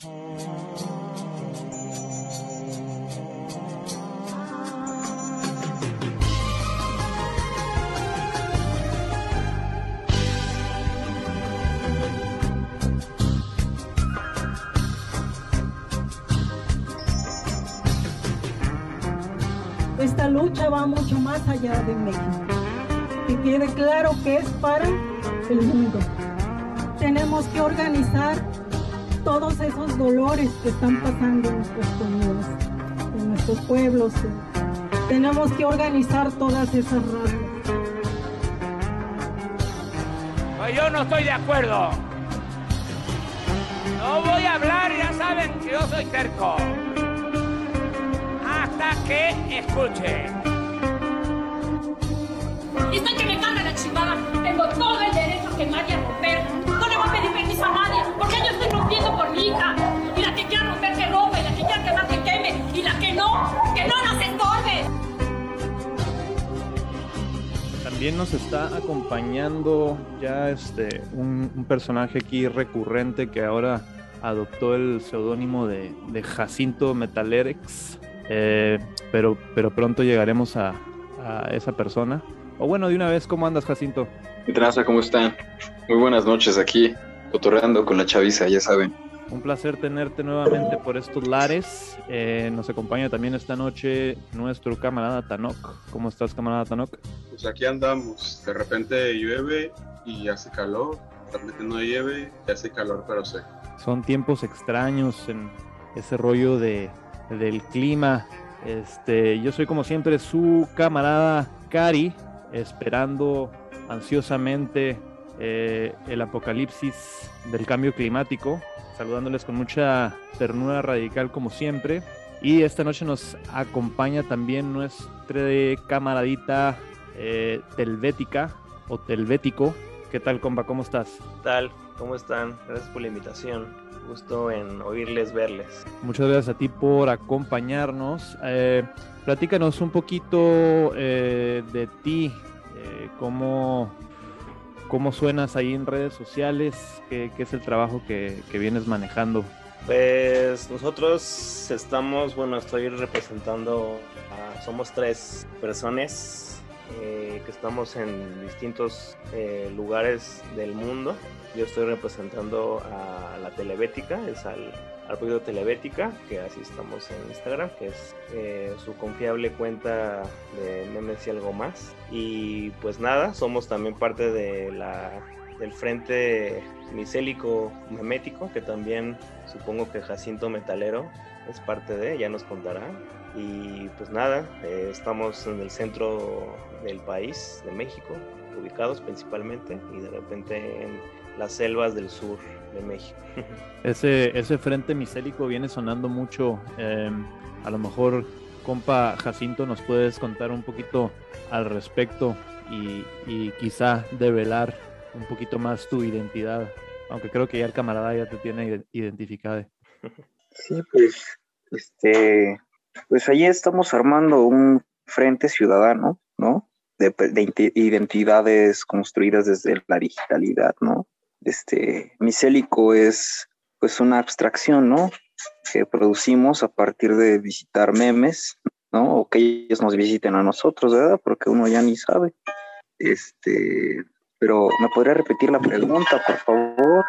Esta lucha va mucho más allá de México. Y quede claro que es para el mundo. Tenemos que organizar todos esos dolores que están pasando en nuestras comunidades, en nuestros pueblos. Tenemos que organizar todas esas razas. Pues yo no estoy de acuerdo. No voy a hablar, ya saben que yo soy terco que escuche. Dicen que me carga la chingada. Tengo todo el derecho y a romper. No le voy a pedir permiso a nadie, porque yo hija. Y la que quiera romper que rompa, y la que quiera quemar que queme, y la que no, que no nos estorbe. También nos está acompañando ya este un, un personaje aquí recurrente que ahora adoptó el seudónimo de, de Jacinto Metalerex. Eh, pero, pero pronto llegaremos a, a, esa persona. O bueno, de una vez, ¿cómo andas, Jacinto? ¿Qué traza? ¿Cómo están? Muy buenas noches aquí, cotorreando con la chaviza, ya saben. Un placer tenerte nuevamente por estos lares. Eh, nos acompaña también esta noche nuestro camarada Tanok. ¿Cómo estás, camarada Tanok? Pues aquí andamos. De repente llueve y hace calor. De repente no llueve y hace calor, pero sé. Son tiempos extraños en ese rollo de del clima. Este, yo soy como siempre su camarada Cari, esperando ansiosamente eh, el apocalipsis del cambio climático, saludándoles con mucha ternura radical como siempre. Y esta noche nos acompaña también nuestra camaradita eh, telvética o telvético. ¿Qué tal, compa? ¿Cómo estás? ¿Qué tal? ¿Cómo están? Gracias por la invitación gusto en oírles, verles. Muchas gracias a ti por acompañarnos. Eh, platícanos un poquito eh, de ti, cómo, cómo suenas ahí en redes sociales, qué, qué es el trabajo que, vienes manejando. Pues nosotros estamos, bueno, estoy representando, a, somos tres personas eh, que estamos en distintos eh, lugares del mundo. Yo estoy representando a la Telebética, es al, al proyecto Telebética, que así estamos en Instagram, que es eh, su confiable cuenta de memes y algo más. Y pues nada, somos también parte de la, del frente micélico memético, que también supongo que Jacinto Metalero es parte de, ya nos contará. Y pues nada, eh, estamos en el centro del país, de México, ubicados principalmente, y de repente en las selvas del sur de México. Ese, ese frente micélico viene sonando mucho. Eh, a lo mejor, compa Jacinto, nos puedes contar un poquito al respecto y, y quizá develar un poquito más tu identidad, aunque creo que ya el camarada ya te tiene identificado. Sí, pues, este, pues allí estamos armando un frente ciudadano, ¿no? De, de, identidades construidas desde la digitalidad, ¿no? Este, Micélico es pues una abstracción, ¿no? Que producimos a partir de visitar memes, ¿no? O que ellos nos visiten a nosotros, ¿verdad? Porque uno ya ni sabe. Este, pero ¿me podría repetir la pregunta, por favor?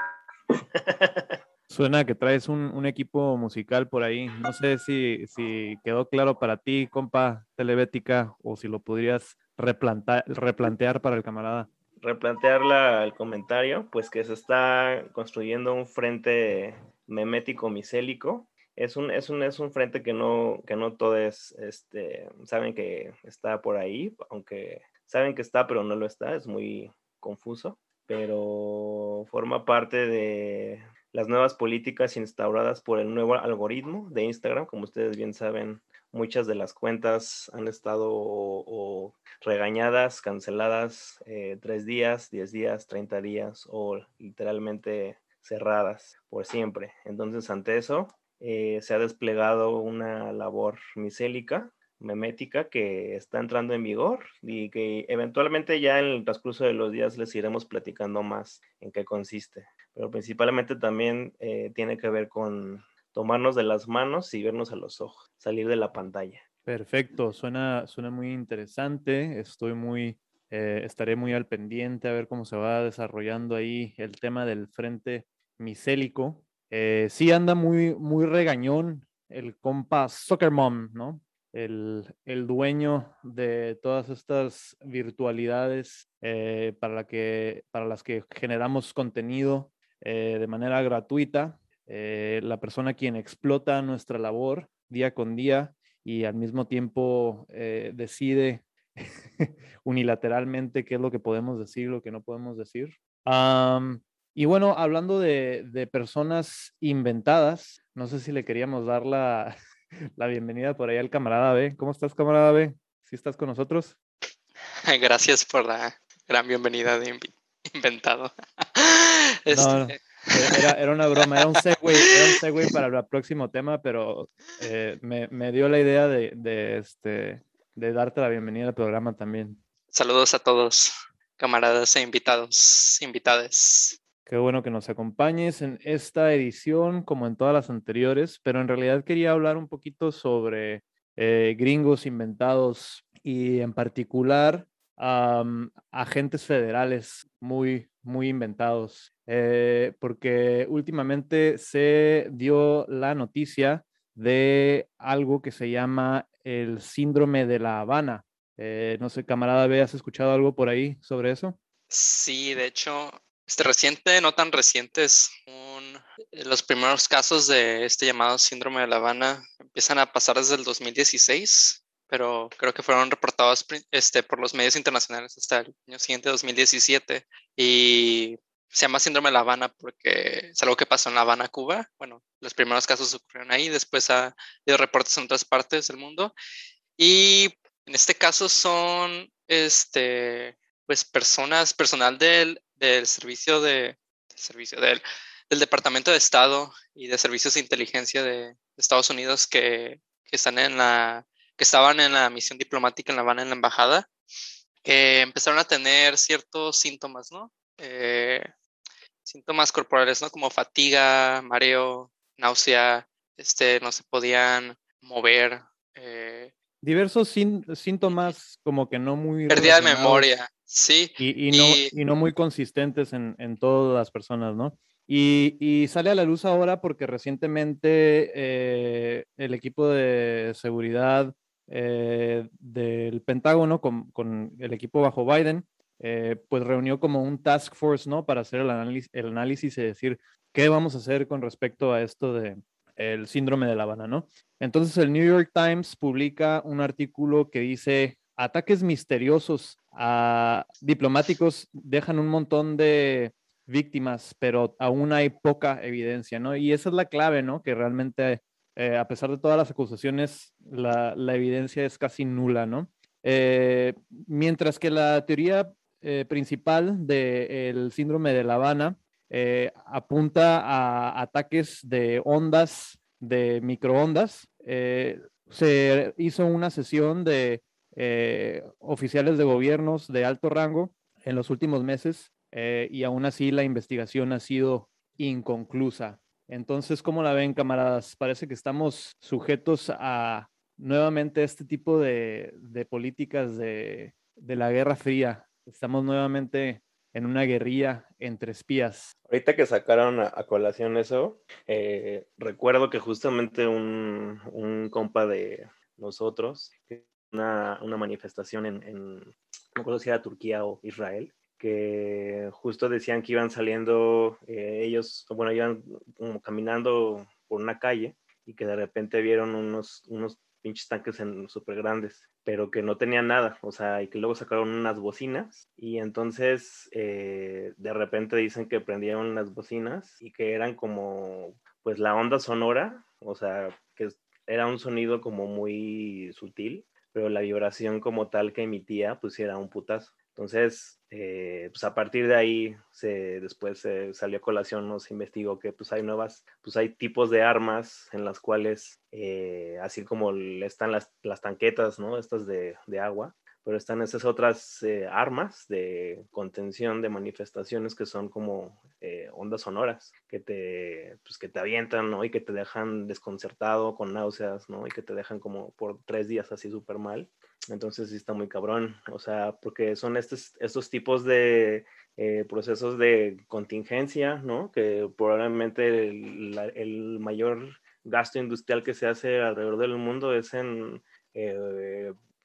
Suena que traes un, un, equipo musical por ahí. No sé si, si quedó claro para ti, compa Telebética, o si lo podrías replantear, replantear para el camarada. Replantear la, el comentario, pues que se está construyendo un frente memético micélico. Es un, es un, es un frente que no, que no todos este, saben que está por ahí, aunque saben que está, pero no lo está, es muy confuso, pero forma parte de las nuevas políticas instauradas por el nuevo algoritmo de Instagram. Como ustedes bien saben, muchas de las cuentas han estado regañadas, canceladas eh, tres días, diez días, treinta días o literalmente cerradas por siempre. Entonces, ante eso, eh, se ha desplegado una labor micélica memética que está entrando en vigor y que eventualmente ya en el transcurso de los días les iremos platicando más en qué consiste. Pero principalmente también eh, tiene que ver con tomarnos de las manos y vernos a los ojos, salir de la pantalla. Perfecto, suena, suena muy interesante. Estoy muy, eh, estaré muy al pendiente a ver cómo se va desarrollando ahí el tema del frente micélico. Eh, sí anda muy, muy regañón el compa Soccer Mom, ¿no? El, dueño de todas estas virtualidades eh, para, que, para las que generamos contenido de manera gratuita. La persona quien explota nuestra labor día con día y al mismo tiempo eh, decide unilateralmente qué es lo que podemos decir, lo que no podemos decir. y bueno, hablando de, personas inventadas, no sé si le queríamos dar la, la, bienvenida por ahí al camarada B. ¿Cómo estás, camarada B? ¿Sí estás con nosotros? Gracias por la gran bienvenida de inventado. Este, era, era, una broma, era un, segue, era un segue para el próximo tema, pero eh, me, me, dio la idea de, de, este, de darte la bienvenida al programa también. Saludos a todos, camaradas e invitados, invitades. Qué bueno que nos acompañes en esta edición, como en todas las anteriores, pero en realidad quería hablar un poquito sobre eh, gringos inventados y en particular agentes federales muy, muy inventados. Eh, porque últimamente se dio la noticia de algo que se llama el síndrome de la Habana. Eh, no sé, camarada ¿has escuchado algo por ahí sobre eso? Sí, de hecho, este reciente, no tan recientes, eh, los primeros casos de este llamado síndrome de la Habana empiezan a pasar desde el 2016, pero creo que fueron reportados este, por los medios internacionales hasta el año siguiente, 2017. Y se llama síndrome de La Habana porque es algo que pasó en La Habana, Cuba. Bueno, los primeros casos ocurrieron ahí, después ha habido reportes en otras partes del mundo. Y en este caso son, este, pues, personas, personal del, del servicio de, servicio del, del, Departamento de Estado y de Servicios de Inteligencia de, Estados Unidos que, que, están en la, que estaban en la misión diplomática en La Habana, en la embajada, que empezaron a tener ciertos síntomas, ¿no? Eh, síntomas corporales, ¿no? Como fatiga, mareo, náusea, este, no se podían mover. Eh, Diversos síntomas como que no muy... Pérdida de memoria, sí. Y, no, y no muy consistentes en, en, todas las personas, ¿no? Y, y, sale a la luz ahora porque recientemente eh, el equipo de seguridad eh, del Pentágono con, el equipo bajo Biden eh, pues reunió como un task force, ¿no? Para hacer el análisis, el análisis y decir qué vamos a hacer con respecto a esto de el síndrome de La Habana, ¿no? Entonces el New York Times publica un artículo que dice ataques misteriosos a diplomáticos dejan un montón de víctimas, pero aún hay poca evidencia, ¿no? Y esa es la clave, ¿no? Que realmente, eh, a pesar de todas las acusaciones, la, evidencia es casi nula, ¿no? Eh, mientras que la teoría eh, principal del síndrome de La Habana apunta a ataques de ondas, de microondas. Se hizo una sesión de oficiales de gobiernos de alto rango en los últimos meses y aún así la investigación ha sido inconclusa. Entonces, ¿cómo la ven, camaradas? Parece que estamos sujetos a nuevamente este tipo de, políticas de, de, la Guerra Fría Estamos nuevamente en una guerrilla entre espías. Ahorita que sacaron a, colación eso, eh, recuerdo que justamente un, un, compa de nosotros, una, una manifestación en, en, no recuerdo si era Turquía o Israel, que justo decían que iban saliendo eh, ellos, bueno, iban como caminando por una calle y que de repente vieron unos, unos pinches tanques súper grandes, pero que no tenían nada, o sea, y que luego sacaron unas bocinas y entonces eh, de repente dicen que prendieron las bocinas y que eran como, pues la onda sonora, o sea, que era un sonido como muy sutil, pero la vibración como tal que emitía, pues era un putazo. Entonces, eh, pues a partir de ahí, se, después se salió a colación, nos investigó que pues hay nuevas, pues hay tipos de armas en las cuales, eh, así como están las, las tanquetas, ¿no? Estas de, de agua, pero están esas otras eh, armas de contención de manifestaciones que son como eh, ondas sonoras, que te, pues, que te avientan, ¿no? Y que te dejan desconcertado, con náuseas, ¿no? Y que te dejan como por tres días así súper mal. Entonces sí está muy cabrón, o sea, porque son estos, estos tipos de eh, procesos de contingencia, ¿no? Que probablemente el, mayor gasto industrial que se hace alrededor del mundo es en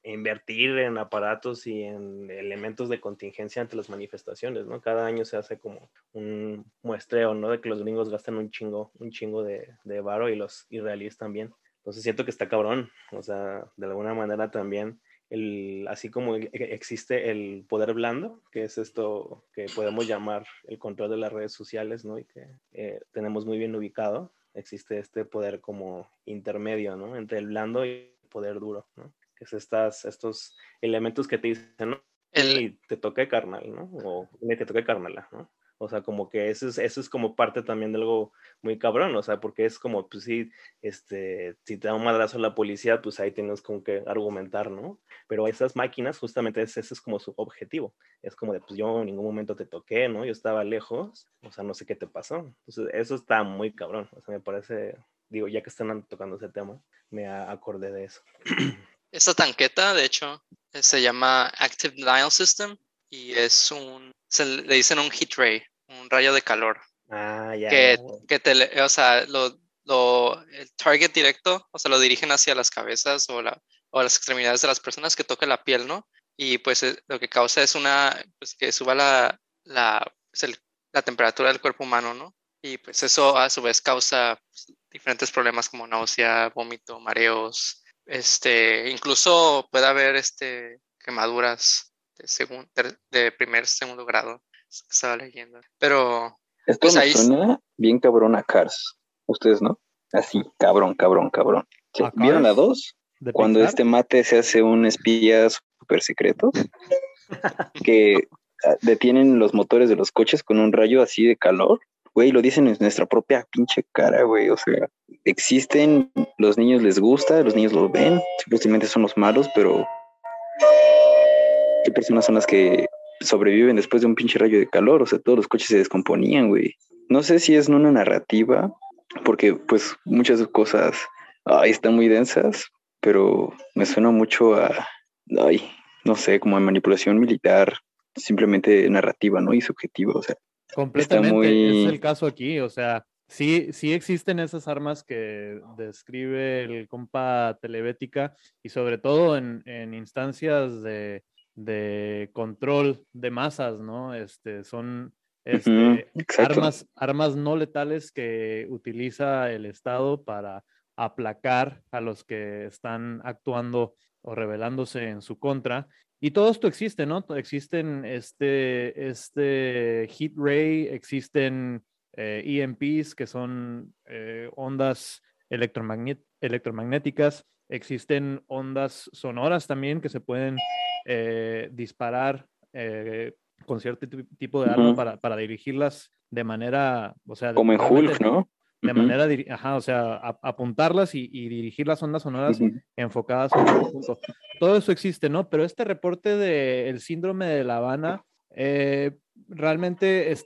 invertir en aparatos y en elementos de contingencia ante las manifestaciones, ¿no? Cada año se hace como un muestreo, ¿no? De que los gringos gastan un chingo, un chingo de, de varo y los israelíes también. Entonces siento que está cabrón, o sea, de alguna manera también, el, así como e, existe el poder blando, que es esto que podemos llamar el control de las redes sociales, ¿no? Y que eh, tenemos muy bien ubicado, existe este poder como intermedio, ¿no? Entre el blando y el poder duro, ¿no? que es estas, estos elementos que te dicen, ¿no? Y te toque carnal, ¿no? O te toque carnala, ¿no? O sea, como que eso es, eso es como parte también de algo muy cabrón, o sea, porque es como, pues sí, este, si te da un madrazo la policía, pues ahí tienes como que argumentar, ¿no? Pero esas máquinas, justamente ese, ese es como su objetivo. Es como de, pues yo en ningún momento te toqué, ¿no? Yo estaba lejos, o sea, no sé qué te pasó. Entonces, eso está muy cabrón, o sea, me parece, digo, ya que están tocando ese tema, me acordé de eso. Esta tanqueta, de hecho, se llama Active Denial System y es un, se le dicen un heat ray, un rayo de calor. Ah, ya. Que, que te, o sea, lo, lo, el target directo, o sea, lo dirigen hacia las cabezas o, la, o las extremidades de las personas que toca la piel, ¿no? Y pues eh, lo que causa es una, pues que suba la, la, pues, la temperatura del cuerpo humano, ¿no? Y pues eso a su vez causa pues, diferentes problemas como náusea, vómito, mareos, este, incluso puede haber este, quemaduras de, de primer, segundo grado. Estaba leyendo. Pero. Esto pues, me suena bien cabrón a Cars. Ustedes, ¿no? Así, cabrón, cabrón, cabrón. ¿Vieron la dos? Cuando este mate se hace un espía súper secreto. que ah, detienen los motores de los coches con un rayo así de calor güey, lo dicen en nuestra propia pinche cara, güey. O sea, existen, los niños les gusta, los niños lo ven, supuestamente son los malos, pero ¿qué personas son las que sobreviven después de un pinche rayo de calor? O sea, todos los coches se descomponían, güey. No sé si es una narrativa, porque pues muchas cosas ay, están muy densas, pero me suena mucho a, ay, no sé, como a manipulación militar, simplemente narrativa, ¿no? Y subjetiva, o sea, Completamente, es el caso aquí, o sea, sí, sí existen esas armas que describe el compa Telebética y sobre todo en, instancias de, control de masas, ¿no? Este, son este, armas, armas no letales que utiliza el Estado para aplacar a los que están actuando o rebelándose en su contra y todo esto existe, ¿no? Existen este, este heat ray, existen EMPs, e que son eh, ondas electromagnéticas, existen ondas sonoras también que se pueden eh, disparar eh, con cierto tipo de arma para, para, dirigirlas de manera, o sea, como en Hulk, ¿no? de manera, ajá, o sea, apuntarlas y, dirigir las ondas sonoras enfocadas en un punto. Todo eso existe, ¿no? Pero este reporte del síndrome de La Habana, eh, realmente es,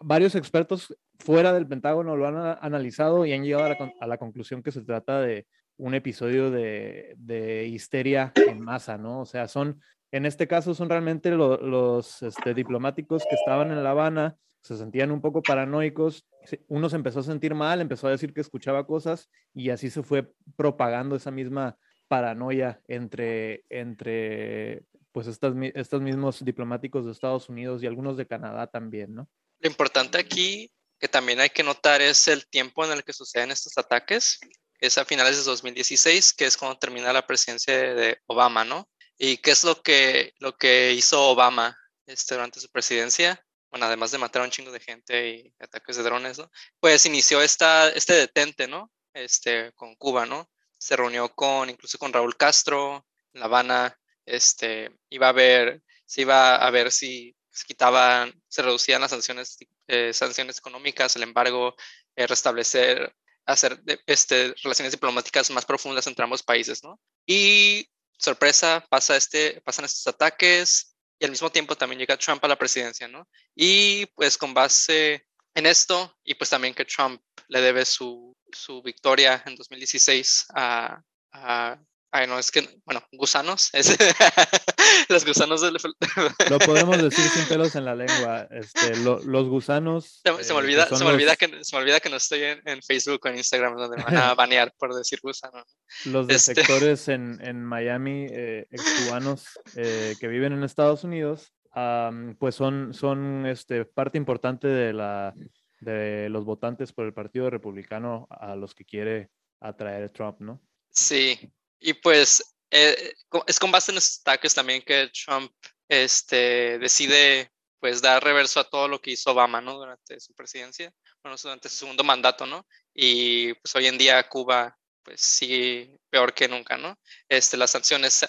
varios expertos fuera del Pentágono lo han analizado y han llegado a la, conclusión que se trata de un episodio de, de, histeria en masa, ¿no? O sea, son, en este caso, son realmente los este, diplomáticos que estaban en La Habana se sentían un poco paranoicos, uno se empezó a sentir mal, empezó a decir que escuchaba cosas y así se fue propagando esa misma paranoia entre, entre pues estas, estos mismos diplomáticos de Estados Unidos y algunos de Canadá también, ¿no? Lo importante aquí que también hay que notar es el tiempo en el que suceden estos ataques. Es a finales de 2016, que es cuando termina la presidencia de Obama, ¿no? ¿Y qué es lo que, lo que hizo Obama este, durante su presidencia? bueno, además de matar a un chingo de gente y ataques de drones, ¿no? Pues inició esta, este detente, ¿no? Este, con Cuba, ¿no? Se reunió con, incluso con Raúl Castro, en La Habana, este, iba a haber, se iba a ver si se quitaban, se reducían las sanciones, eh, sanciones económicas, el embargo, eh, restablecer, hacer este, relaciones diplomáticas más profundas entre ambos países, ¿no? Y sorpresa, pasa este, pasan estos ataques y al mismo tiempo también llega Trump a la presidencia, ¿no? Y pues con base en esto y pues también que Trump le debe su, su victoria en 2016 a, a Ay, no, es que, bueno, gusanos. Es, los gusanos del... Lo podemos decir sin pelos en la lengua. Este, los gusanos. Se, me eh, olvida, se, me olvida que, se me olvida que no estoy en, Facebook o en Instagram donde me van a banear por decir gusano. Los este defectores en, en, Miami, eh, ex cubanos eh, que viven en Estados Unidos, pues son, son este, parte importante de, la, de los votantes por el Partido Republicano a los que quiere atraer Trump, ¿no? Sí, y pues eh, es con base en estos ataques también que Trump este, decide pues dar reverso a todo lo que hizo Obama, ¿no? Durante su presidencia, bueno, durante su segundo mandato, ¿no? Y pues hoy en día Cuba pues sigue peor que nunca, ¿no? Este, las sanciones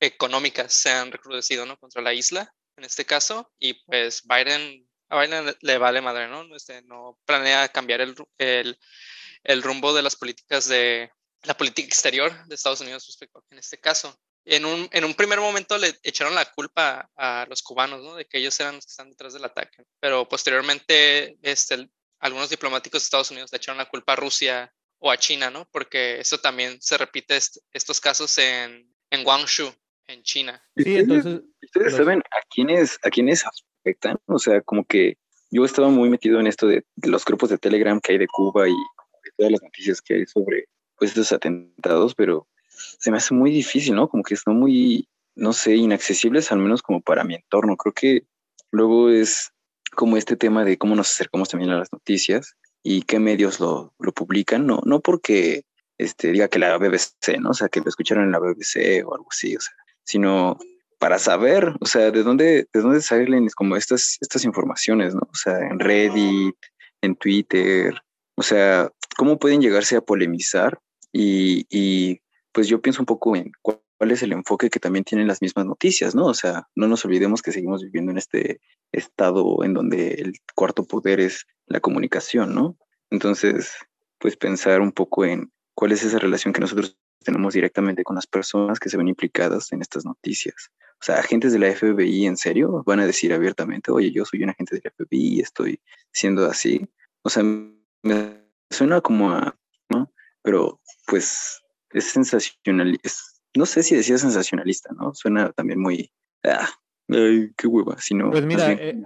económicas se han recrudecido, ¿no? Contra la isla, en este caso, y pues Biden, a Biden le vale madre, ¿no? Este, no planea cambiar el, el, el rumbo de las políticas de, la política exterior de Estados Unidos respecto en este caso. En un, en un primer momento le echaron la culpa a los cubanos, ¿no? De que ellos eran los que están detrás del ataque. Pero posteriormente, este, algunos diplomáticos de Estados Unidos le echaron la culpa a Rusia o a China, ¿no? Porque eso también se repite estos casos en, en Guangzhou, en China. Sí, entonces... ¿Ustedes saben a quiénes, a quiénes afectan? O sea, como que yo estaba muy metido en esto de, de los grupos de Telegram que hay de Cuba y de todas las noticias que hay sobre pues estos atentados, pero se me hace muy difícil, ¿no? Como que son muy, no sé, inaccesibles, al menos como para mi entorno. Creo que luego es como este tema de cómo nos acercamos también a las noticias y qué medios lo, lo publican, no, no porque este, diga que la BBC, ¿no? O sea, que lo escucharon en la BBC o algo así, o sea, sino para saber, o sea, de dónde, de dónde salen como estas, estas informaciones, ¿no? O sea, en Reddit, en Twitter, o sea, cómo pueden llegarse a polemizar y, pues yo pienso un poco en cuál, es el enfoque que también tienen las mismas noticias, ¿no? O sea, no nos olvidemos que seguimos viviendo en este estado en donde el cuarto poder es la comunicación, ¿no? Entonces, pues pensar un poco en cuál es esa relación que nosotros tenemos directamente con las personas que se ven implicadas en estas noticias. O sea, agentes de la FBI, ¿en serio? Van a decir abiertamente, oye, yo soy un agente de la FBI y estoy siendo así. O sea, me suena como a. Pero pues es sensacional, no sé si decía sensacionalista, ¿no? Suena también muy, ah, ay, qué hueva, sino... Pues mira, eh,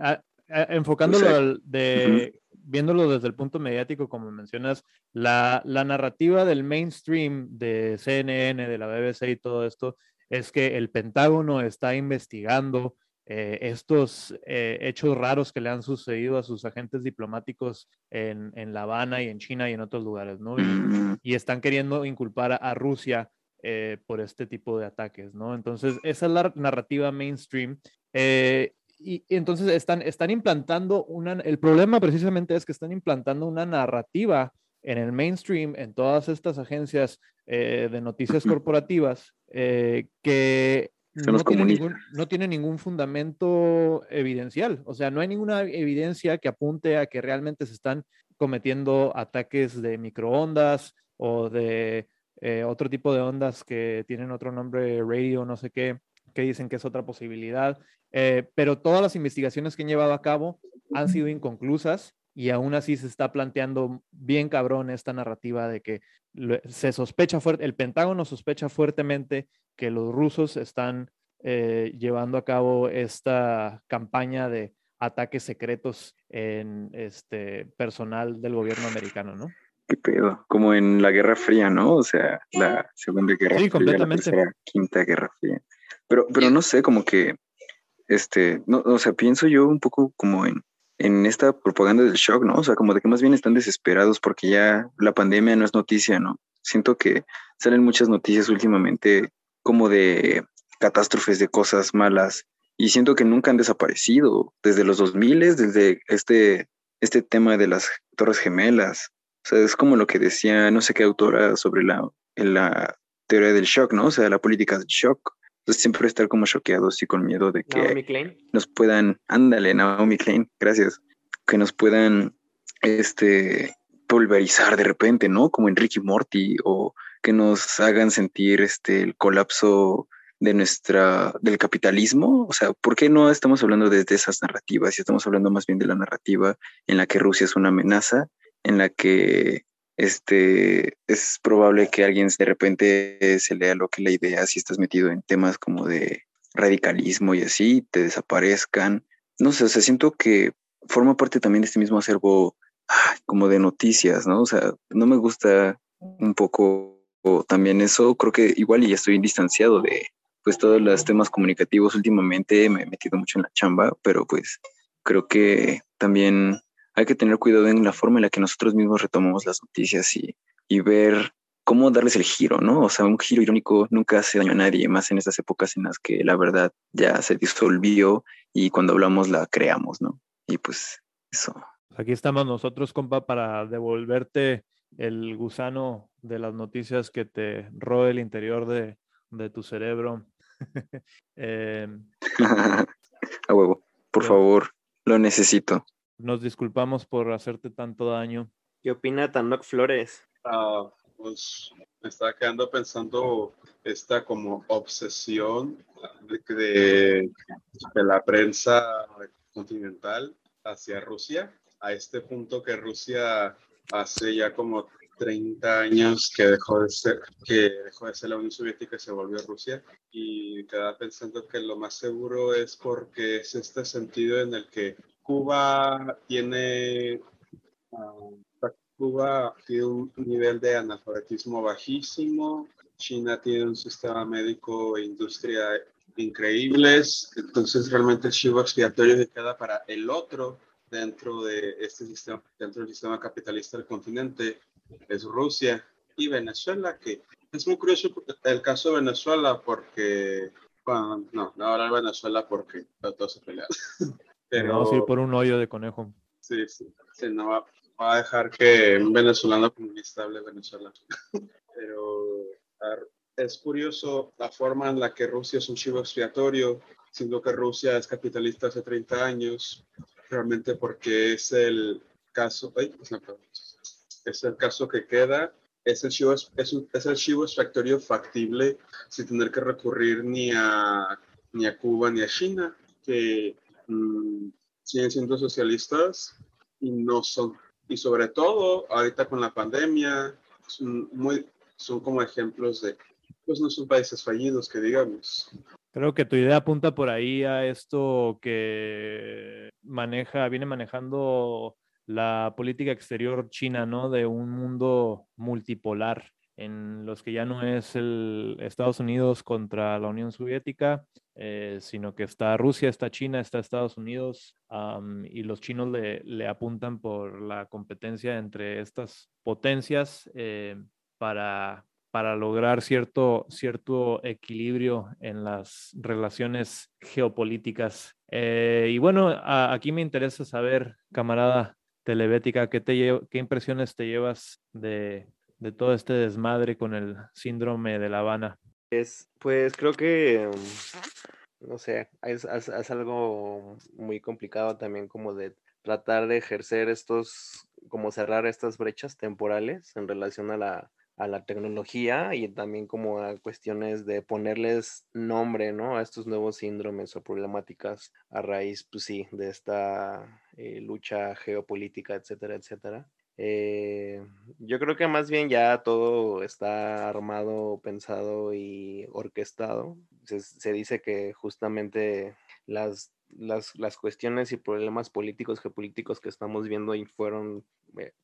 enfocándolo de, viéndolo desde el punto mediático, como mencionas, la, la, narrativa del mainstream de CNN, de la BBC y todo esto, es que el Pentágono está investigando eh, estos eh, hechos raros que le han sucedido a sus agentes diplomáticos en, en, La Habana y en China y en otros lugares, ¿no? Y, mm. están queriendo inculpar a, Rusia eh, por este tipo de ataques, ¿no? Entonces, esa es la narrativa mainstream. y, y, entonces están, están implantando una, el problema precisamente es que están implantando una narrativa en el mainstream, en todas estas agencias de noticias corporativas, que no tiene, ningún, no tiene, ningún, fundamento evidencial. O sea, no hay ninguna evidencia que apunte a que realmente se están cometiendo ataques de microondas o de eh, otro tipo de ondas que tienen otro nombre, radio, no sé qué, que dicen que es otra posibilidad. Eh, pero todas las investigaciones que han llevado a cabo han sido inconclusas y aún así se está planteando bien cabrón esta narrativa de que se sospecha fuerte, el Pentágono sospecha fuertemente que los rusos están eh, llevando a cabo esta campaña de ataques secretos en este personal del gobierno americano, ¿no? Qué pedo, como en la Guerra Fría, ¿no? O sea, la Segunda Guerra sí, Fría, completamente. la Quinta Guerra Fría. Pero, pero no sé, como que, este, no, o sea, pienso yo un poco como en, en esta propaganda del shock, ¿no? O sea, como de que más bien están desesperados porque ya la pandemia no es noticia, ¿no? Siento que salen muchas noticias últimamente como de catástrofes, de cosas malas, y siento que nunca han desaparecido desde los 2000, desde este, este tema de las Torres Gemelas. O sea, es como lo que decía no sé qué autora sobre la, la teoría del shock, ¿no? O sea, la política del shock. Entonces siempre estar como choqueados y con miedo de que nos puedan, ándale, Naomi Klein, gracias, que nos puedan, este, pulverizar de repente, ¿no? Como en Ricky Morty o que nos hagan sentir, este, el colapso de nuestra, del capitalismo, o sea, ¿por qué no estamos hablando desde esas narrativas? Y estamos hablando más bien de la narrativa en la que Rusia es una amenaza, en la que este, es probable que alguien de repente se lea lo que la idea, si estás metido en temas como de radicalismo y así, te desaparezcan. No sé, o sea, siento que forma parte también de este mismo acervo como de noticias, ¿no? O sea, no me gusta un poco también eso, creo que igual y ya estoy distanciado de pues todos los temas comunicativos últimamente, me he metido mucho en la chamba, pero pues creo que también hay que tener cuidado en la forma en la que nosotros mismos retomamos las noticias y, y ver cómo darles el giro, ¿no? O sea, un giro irónico nunca hace daño a nadie, más en estas épocas en las que la verdad ya se disolvió y cuando hablamos la creamos, ¿no? Y pues eso. Aquí estamos nosotros, compa, para devolverte el gusano de las noticias que te roe el interior de, de tu cerebro. eh, a huevo, por favor, lo necesito. Nos disculpamos por hacerte tanto daño. ¿Qué opina Tanok Flores? Ah, pues me estaba quedando pensando esta como obsesión de, de, de la prensa continental hacia Rusia, a este punto que Rusia hace ya como 30 años que dejó de ser, que dejó de ser la Unión Soviética y se volvió Rusia. Y quedaba pensando que lo más seguro es porque es este sentido en el que Cuba tiene, uh, Cuba tiene un nivel de analfabetismo bajísimo, China tiene un sistema médico e industria increíbles, entonces realmente el chivo expiatorio que queda para el otro dentro de este sistema, dentro del sistema capitalista del continente es Rusia y Venezuela, que es muy curioso el caso de Venezuela porque, bueno, no, no ahora Venezuela porque todos se pelean. Pero, Vamos a ir por un hoyo de conejo. Sí, sí, sí no va, va a dejar que un venezolano comunista hable Venezuela. Pero es curioso la forma en la que Rusia es un chivo expiatorio, siendo que Rusia es capitalista hace 30 años, realmente porque es el caso, ay, es el caso que queda, es el chivo, es, un, es el chivo expiatorio factible sin tener que recurrir ni a, ni a Cuba ni a China, que mmm, siguen siendo socialistas y no son, y sobre todo ahorita con la pandemia, son, muy, son como ejemplos de, pues no son países fallidos que digamos. Creo que tu idea apunta por ahí a esto que maneja, viene manejando la política exterior china, ¿no? De un mundo multipolar en los que ya no es el Estados Unidos contra la Unión Soviética, eh, sino que está Rusia, está China, está Estados Unidos, y los chinos le, le, apuntan por la competencia entre estas potencias eh, para, para lograr cierto, cierto equilibrio en las relaciones geopolíticas. Eh, y bueno, a, aquí me interesa saber, camarada Telebética, ¿qué, te, qué impresiones te llevas de, de todo este desmadre con el síndrome de La Habana? Es, pues creo que, no sé, es, es, es, algo muy complicado también como de tratar de ejercer estos, como cerrar estas brechas temporales en relación a la, a la tecnología y también como a cuestiones de ponerles nombre, ¿no? A estos nuevos síndromes o problemáticas a raíz, pues sí, de esta eh, lucha geopolítica, etcétera, etcétera. Eh, yo creo que más bien ya todo está armado, pensado y orquestado. Se, dice que justamente las, las, las, cuestiones y problemas políticos, geopolíticos que estamos viendo fueron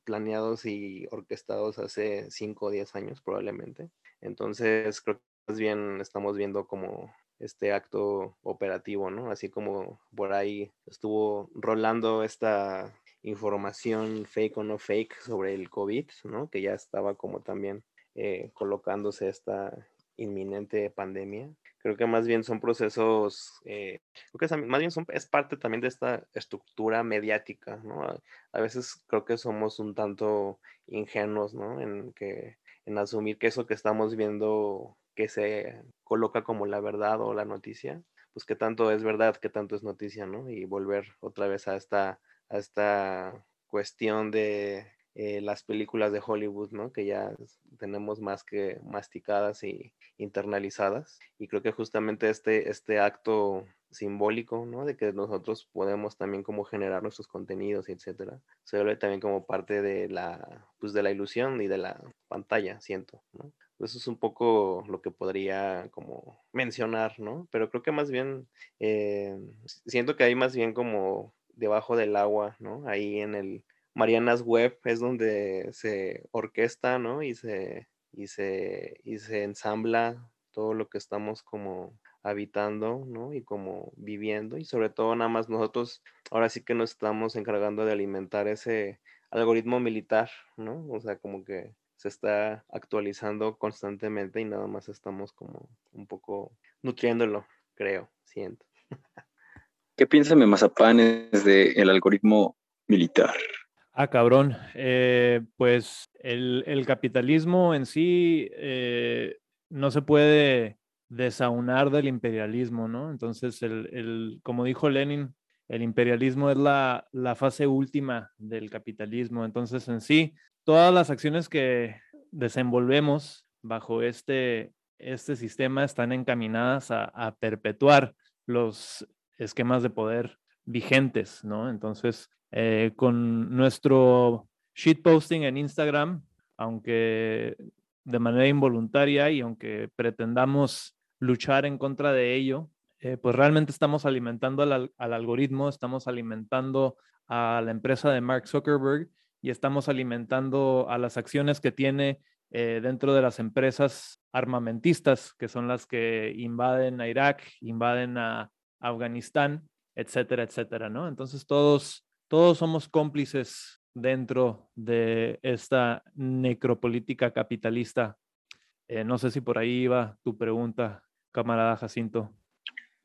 planeados y orquestados hace 5 o 10 años probablemente. Entonces creo que más bien estamos viendo como este acto operativo, ¿no? Así como por ahí estuvo rolando esta información fake o no fake sobre el COVID, ¿no? Que ya estaba como también eh, colocándose esta inminente pandemia. Creo que más bien son procesos, eh, creo que es, más bien son, es parte también de esta estructura mediática, ¿no? A, a, veces creo que somos un tanto ingenuos, ¿no? En, que, en asumir que eso que estamos viendo que se coloca como la verdad o la noticia, pues qué tanto es verdad, qué tanto es noticia, ¿no? Y volver otra vez a esta, a esta cuestión de eh, las películas de Hollywood, ¿no? Que ya tenemos más que masticadas y internalizadas. Y creo que justamente este, este acto simbólico, ¿no? De que nosotros podemos también como generar nuestros contenidos, etcétera. Se vuelve también como parte de la, pues de la ilusión y de la pantalla, siento. Eso es un poco lo que podría como mencionar, ¿no? Pero creo que más bien, eh, siento que hay más bien como debajo del agua, ¿no? Ahí en el, Marianas Web es donde se orquesta, ¿no? Y se, y se, y se ensambla todo lo que estamos como habitando, ¿no? Y como viviendo. Y sobre todo nada más nosotros ahora sí que nos estamos encargando de alimentar ese algoritmo militar, ¿no? O sea, como que se está actualizando constantemente y nada más estamos como un poco nutriéndolo, creo, siento. ¿Qué piensa mi mazapán del el algoritmo militar? Ah, cabrón. Eh, pues el, capitalismo en sí eh, no se puede desaunar del imperialismo, ¿no? Entonces, el, como dijo Lenin, el imperialismo es la, fase última del capitalismo. Entonces, en sí, todas las acciones que desenvolvemos bajo este, este sistema están encaminadas a perpetuar los esquemas de poder vigentes, ¿no? Entonces, eh, con nuestro shitposting en Instagram, aunque de manera involuntaria y aunque pretendamos luchar en contra de ello, eh, pues realmente estamos alimentando al, algoritmo, estamos alimentando a la empresa de Mark Zuckerberg y estamos alimentando a las acciones que tiene eh, dentro de las empresas armamentistas, que son las que invaden a Irak, invaden a Afganistán, etcétera, etcétera, ¿no? Entonces todos todos somos cómplices dentro de esta necropolítica capitalista. Eh, no sé si por ahí iba tu pregunta, camarada Jacinto.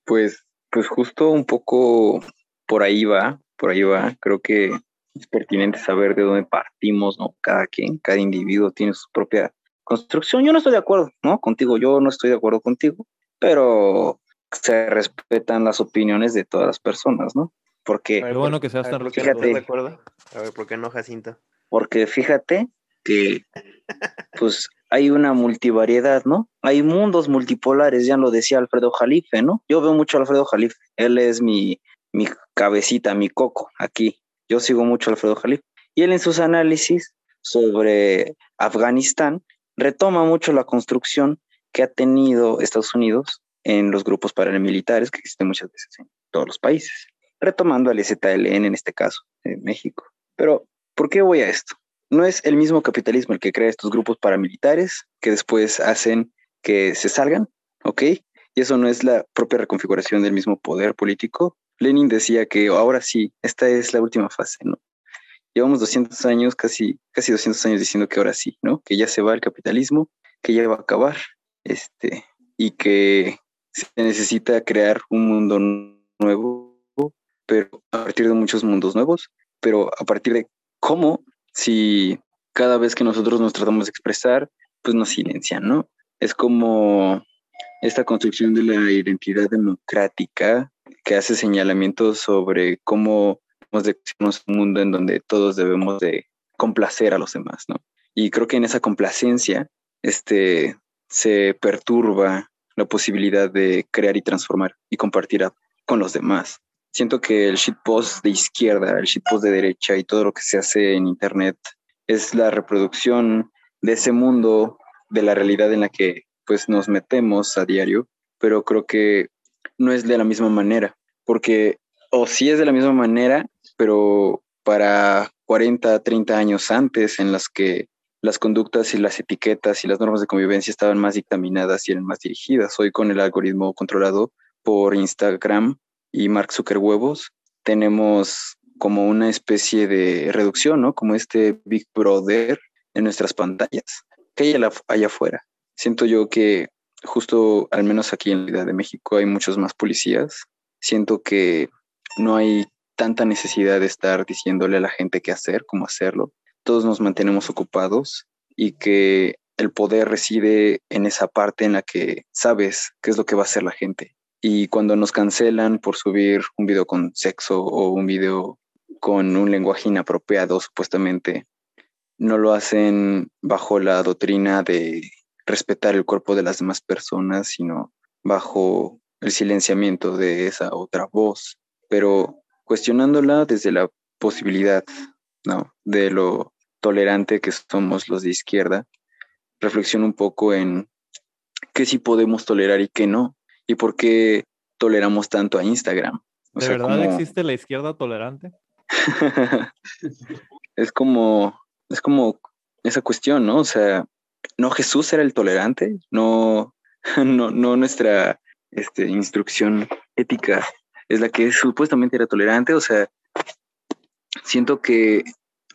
Pues, pues justo un poco por ahí va, por ahí va. Creo que es pertinente saber de dónde partimos, ¿no? Cada quien, cada individuo tiene su propia construcción. Yo no estoy de acuerdo, ¿no? Contigo, yo no estoy de acuerdo contigo, pero se respetan las opiniones de todas las personas, ¿no? Porque, Qué bueno que seas tan de acuerdo. A ver, ¿por qué no, Jacinto? Porque fíjate que pues hay una multivariedad, ¿no? Hay mundos multipolares, ya lo decía Alfredo Jalife, ¿no? Yo veo mucho a Alfredo Jalife, él es mi, mi cabecita, mi coco aquí. Yo sigo mucho a Alfredo Jalife. Y él en sus análisis sobre Afganistán retoma mucho la construcción que ha tenido Estados Unidos en los grupos paramilitares que existen muchas veces en todos los países retomando al EZLN en este caso, en México. Pero, ¿por qué voy a esto? No es el mismo capitalismo el que crea estos grupos paramilitares que después hacen que se salgan, ¿ok? Y eso no es la propia reconfiguración del mismo poder político. Lenin decía que ahora sí, esta es la última fase, ¿no? Llevamos 200 años, casi, casi 200 años diciendo que ahora sí, ¿no? Que ya se va el capitalismo, que ya va a acabar, este, y que se necesita crear un mundo nuevo pero a partir de muchos mundos nuevos, pero a partir de cómo, si cada vez que nosotros nos tratamos de expresar, pues nos silencian, ¿no? Es como esta construcción de la identidad democrática que hace señalamientos sobre cómo nos decimos un mundo en donde todos debemos de complacer a los demás, ¿no? Y creo que en esa complacencia este, se perturba la posibilidad de crear y transformar y compartir con los demás siento que el shitpost de izquierda, el shitpost de derecha y todo lo que se hace en Internet es la reproducción de ese mundo, de la realidad en la que pues nos metemos a diario, pero creo que no es de la misma manera, porque o sí es de la misma manera, pero para 40, 30 años antes en las que las conductas y las etiquetas y las normas de convivencia estaban más dictaminadas y eran más dirigidas. Hoy con el algoritmo controlado por Instagram y Mark Zuckerhuevos, tenemos como una especie de reducción, ¿no? Como este Big Brother en nuestras pantallas. ¿Qué hay allá afuera? Siento yo que justo, al menos aquí en la Ciudad de México, hay muchos más policías. Siento que no hay tanta necesidad de estar diciéndole a la gente qué hacer, cómo hacerlo. Todos nos mantenemos ocupados y que el poder reside en esa parte en la que sabes qué es lo que va a hacer la gente. Y cuando nos cancelan por subir un video con sexo o un video con un lenguaje inapropiado, supuestamente, no lo hacen bajo la doctrina de respetar el cuerpo de las demás personas, sino bajo el silenciamiento de esa otra voz, pero cuestionándola desde la posibilidad, ¿no? De lo tolerante que somos los de izquierda, reflexiono un poco en qué sí podemos tolerar y qué no, y por qué toleramos tanto a Instagram. ¿De verdad existe la izquierda tolerante? es como, es como esa cuestión, ¿no? O sea, no Jesús era el tolerante, no, no, no nuestra este, instrucción ética es la que supuestamente era tolerante, o sea, siento que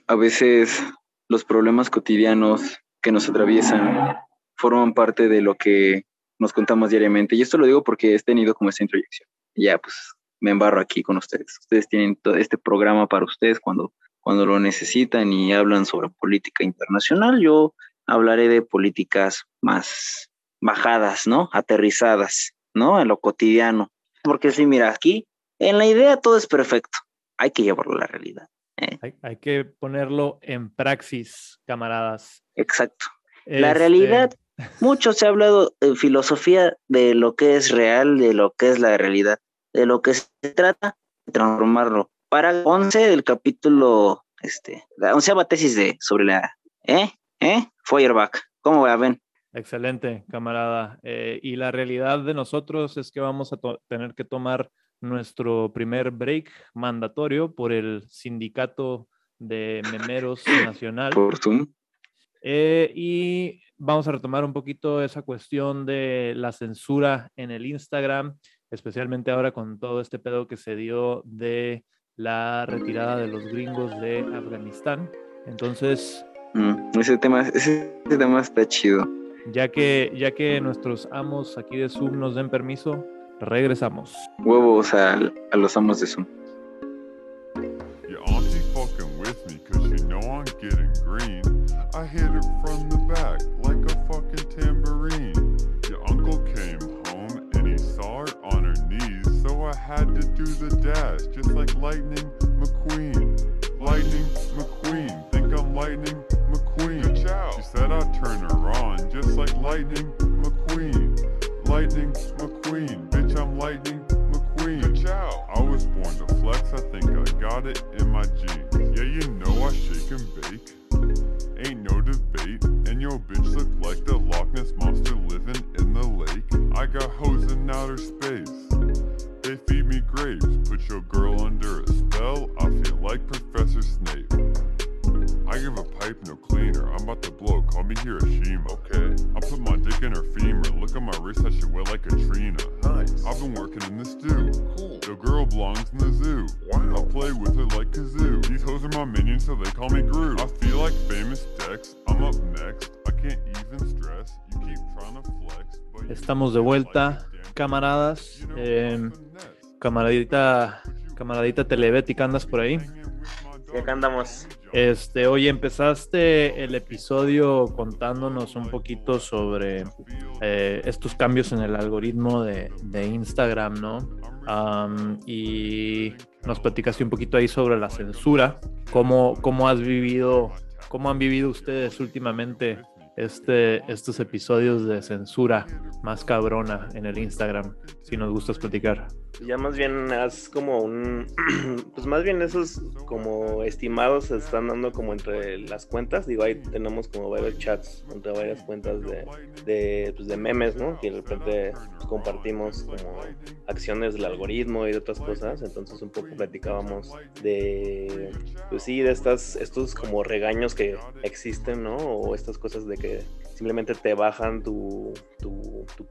a veces los problemas cotidianos que nos atraviesan forman parte de lo que nos contamos diariamente. Y esto lo digo porque he tenido como esa introyección. Ya, pues me embarro aquí con ustedes. Ustedes tienen todo este programa para ustedes cuando, cuando lo necesitan y hablan sobre política internacional. Yo hablaré de políticas más bajadas, ¿no? Aterrizadas, ¿no? En lo cotidiano. Porque sí, mira, aquí en la idea todo es perfecto. Hay que llevarlo a la realidad. ¿eh? Hay, que ponerlo en praxis, camaradas. Exacto. La este realidad, mucho se ha hablado en filosofía de lo que es real, de lo que es la realidad, de lo que se trata de transformarlo. Para 11 del capítulo, este, la onceava tesis de sobre la, ¿eh? ¿Eh? Feuerbach. ¿Cómo va, ven? Excelente, camarada. Eh, y la realidad de nosotros es que vamos a tener que tomar nuestro primer break mandatorio por el sindicato de memeros nacional. Por Zoom. Eh, y vamos a retomar un poquito esa cuestión de la censura en el Instagram, especialmente ahora con todo este pedo que se dio de la retirada de los gringos de Afganistán. Entonces... Mm, ese, tema, ese tema está chido. Ya que, ya que nuestros amos aquí de Zoom nos den permiso, regresamos. Huevos a, a los amos de Zoom. I hit it from the back like a fucking tambourine. Your uncle came home and he saw her on her knees, so I had to do the dash just like Lightning McQueen. Lightning McQueen, think I'm Lightning McQueen. She said I'd turn her on just like Lightning McQueen. Lightning McQueen, bitch, I'm Lightning McQueen. I was born to flex, I think I got it in my genes. Yeah, you know I shake and bake. Ain't no debate, and your bitch look like the Loch Ness monster living in the lake. I got hoes in outer space. They feed me grapes, put your girl under a spell. I feel like Professor Snape. I give a pipe no cleaner. I'm about to blow. Call me Hiroshima. Okay. I put my dick in her femur. Look at my wrist, that shit wet like Katrina. Nice. I've been working in the stew. Cool. Belongs in the zoo. Wow. I play with her like kazoo. These hoes are my minions, so they call me Groot. I feel like famous Dex. I'm up next. I can't even stress. You keep trying to flex. But Estamos de vuelta, camaradas. Eh, camaradita, camaradita telebética, ¿andas por ahí? Y acá andamos. Este, oye, empezaste el episodio contándonos un poquito sobre eh, estos cambios en el algoritmo de, Instagram, ¿no? y nos platicaste un poquito ahí sobre la censura, cómo, cómo has vivido, cómo han vivido ustedes últimamente este, estos episodios de censura más cabrona en el Instagram, si nos gustas platicar. Ya más bien es como un, pues más bien esos como estimados se están dando como entre las cuentas, digo, ahí tenemos como varios chats entre varias cuentas de, de, pues de memes, ¿no? Que de repente compartimos como acciones del algoritmo y de otras cosas, entonces un poco platicábamos de, pues sí, de estas, estos como regaños que existen, ¿no? O estas cosas de que simplemente te bajan tu, tu,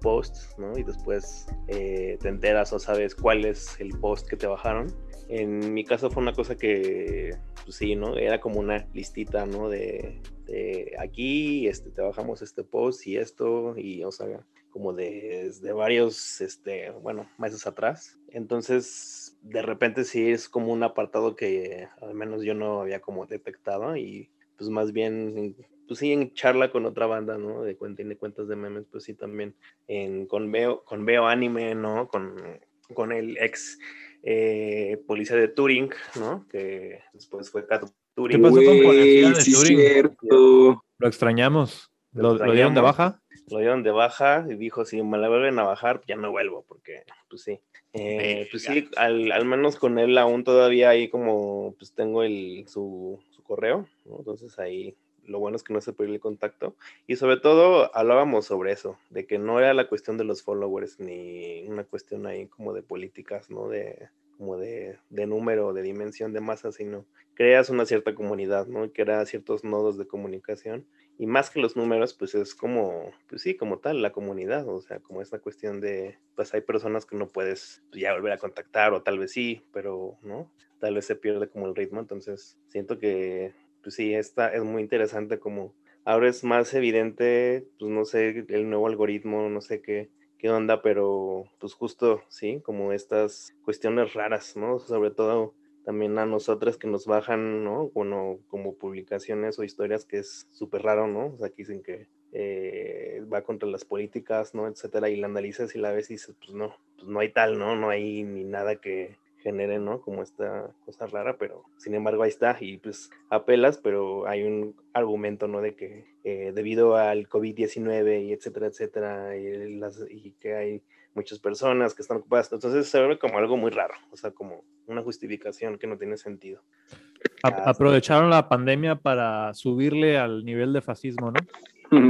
post, ¿no? Y después eh, te enteras o sabes cuál es el post que te bajaron. En mi caso fue una cosa que, pues sí, ¿no? Era como una listita, ¿no? De, aquí, este, te bajamos este post y esto, y o sea, como de, de varios, este, bueno, meses atrás. Entonces, de repente sí es como un apartado que al menos yo no había como detectado y pues más bien pues sí, en charla con otra banda, ¿no? De cuenta de cuentas de memes, pues sí, también en, con, Veo, con Veo Anime, ¿no? Con, con el ex eh, policía de Turing, ¿no? Que después fue Cat Turing. ¿Qué pasó con policía de sí, Turing? cierto. Lo extrañamos. ¿Lo, Lo dieron de baja? Lo dieron de baja y dijo, si me la vuelven a bajar, ya no vuelvo, porque, pues sí. Eh, pues sí, al, al menos con él aún todavía ahí como, pues tengo el, su, su correo, ¿no? Entonces ahí lo bueno es que no se perdió el contacto. Y sobre todo hablábamos sobre eso, de que no era la cuestión de los followers ni una cuestión ahí como de políticas, ¿no? De, como de, de número, de dimensión de masa, sino creas una cierta comunidad, ¿no? Creas ciertos nodos de comunicación. Y más que los números, pues es como, pues sí, como tal, la comunidad, o sea, como esta cuestión de, pues hay personas que no puedes ya volver a contactar, o tal vez sí, pero, ¿no? Tal vez se pierde como el ritmo, entonces siento que, pues sí, esta es muy interesante como ahora es más evidente, pues no sé, el nuevo algoritmo, no sé qué, qué onda, pero pues justo, sí, como estas cuestiones raras, ¿no? Sobre todo también a nosotras que nos bajan, ¿no? Bueno, como publicaciones o historias que es súper raro, ¿no? O sea, que dicen que eh, va contra las políticas, ¿no? Etcétera, y la analizas y la ves y dices, pues no, pues no hay tal, ¿no? No hay ni nada que genere, ¿no? Como esta cosa rara, pero sin embargo ahí está y pues apelas, pero hay un argumento, ¿no? De que eh, debido al COVID-19 y etcétera, etcétera, y, las, y que hay muchas personas que están ocupadas, entonces se ve como algo muy raro, o sea, como una justificación que no tiene sentido. A- aprovecharon la pandemia para subirle al nivel de fascismo, ¿no?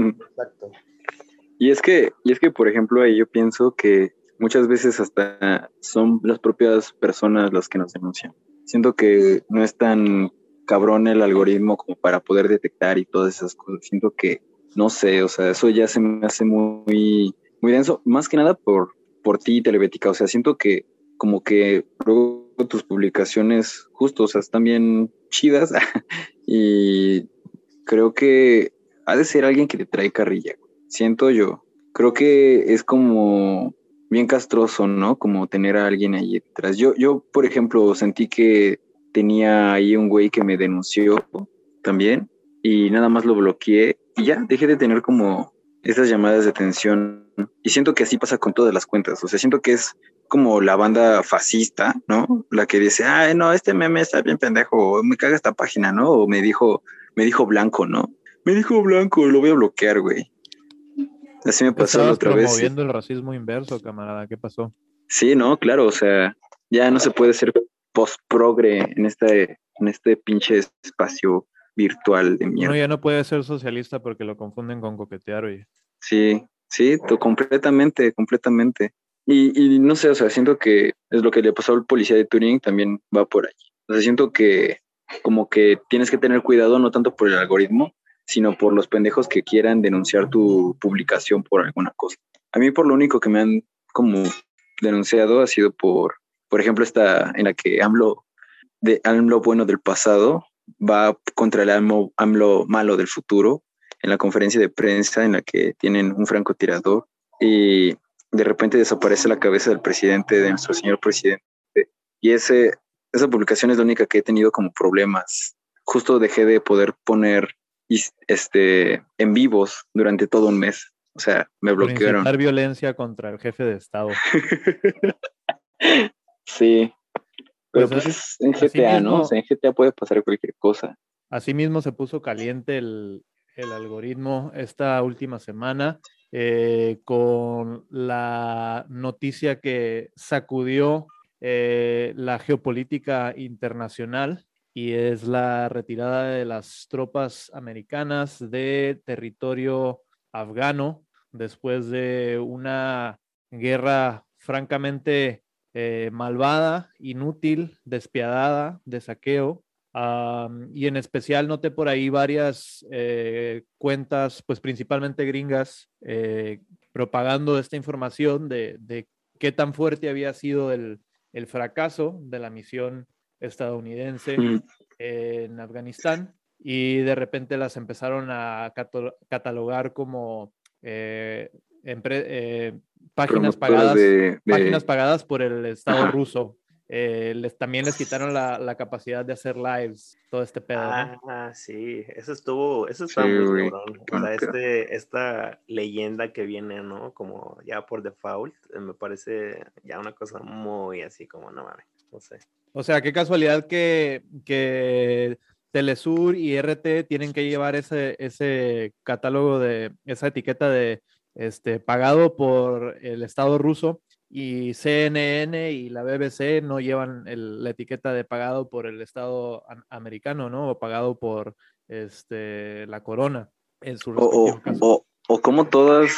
Exacto. Y es que, y es que, por ejemplo, ahí yo pienso que muchas veces hasta son las propias personas las que nos denuncian. Siento que no es tan cabrón el algoritmo como para poder detectar y todas esas cosas. Siento que, no sé, o sea, eso ya se me hace muy, muy denso, más que nada por, por ti, Telebética. O sea, siento que como que luego tus publicaciones justo, o sea, están bien chidas y creo que ha de ser alguien que te trae carrilla. Siento yo. Creo que es como bien castroso, ¿no? Como tener a alguien ahí detrás. Yo, yo, por ejemplo, sentí que tenía ahí un güey que me denunció también y nada más lo bloqueé y ya dejé de tener como esas llamadas de atención. Y siento que así pasa con todas las cuentas. O sea, siento que es como la banda fascista, ¿no? La que dice, ay, no, este meme está bien pendejo, me caga esta página, ¿no? O me dijo, me dijo blanco, ¿no? Me dijo blanco, lo voy a bloquear, güey. Así me pasó la otra vez. promoviendo el racismo inverso, camarada. ¿Qué pasó? Sí, no, claro, o sea, ya no se puede ser post-progre en este, en este pinche espacio virtual de mierda. ya no puede ser socialista porque lo confunden con coquetear, oye. Sí, sí, to- completamente, completamente. Y, y no sé, o sea, siento que es lo que le pasó al policía de Turing, también va por ahí. O sea, siento que como que tienes que tener cuidado no tanto por el algoritmo, sino por los pendejos que quieran denunciar tu publicación por alguna cosa. A mí por lo único que me han como denunciado ha sido por, por ejemplo, esta en la que AMLO, de AMLO bueno del pasado va contra el AMLO, malo del futuro en la conferencia de prensa en la que tienen un francotirador y de repente desaparece la cabeza del presidente, de nuestro señor presidente. Y ese, esa publicación es la única que he tenido como problemas. Justo dejé de poder poner is- este, en vivos durante todo un mes. O sea, me Por bloquearon. incitar violencia contra el jefe de Estado. Sí. Pero Pues, pues es en GTA, ¿no? O sea, en GTA puede pasar cualquier cosa. Asimismo se puso caliente el, el algoritmo esta última semana eh, con la noticia que sacudió eh, la geopolítica internacional y es la retirada de las tropas americanas de territorio afgano después de una guerra francamente eh, malvada, inútil, despiadada, de saqueo. Y en especial noté por ahí varias eh, cuentas, pues principalmente gringas, eh, propagando esta información de, qué tan fuerte había sido el fracaso de la misión estadounidense Mm. en Afganistán y de repente las empezaron a catalogar como eh, empre- eh, páginas pagadas de- de- páginas pagadas por el Estado Ajá. ruso eh, les, también les quitaron la, la, capacidad de hacer lives, todo este pedo. Ah, sí, eso estuvo, eso está muy cabrón. O sea, este, esta leyenda que viene, ¿no? Como ya por default, eh, me parece ya una cosa muy así como, no mames, no sé. O sea, qué casualidad que, que Telesur y RT tienen que llevar ese, ese catálogo de, esa etiqueta de este, pagado por el Estado ruso y CNN y la BBC no llevan la etiqueta de pagado por el Estado americano, ¿no? O pagado por este, la corona en su o, o, o, como todas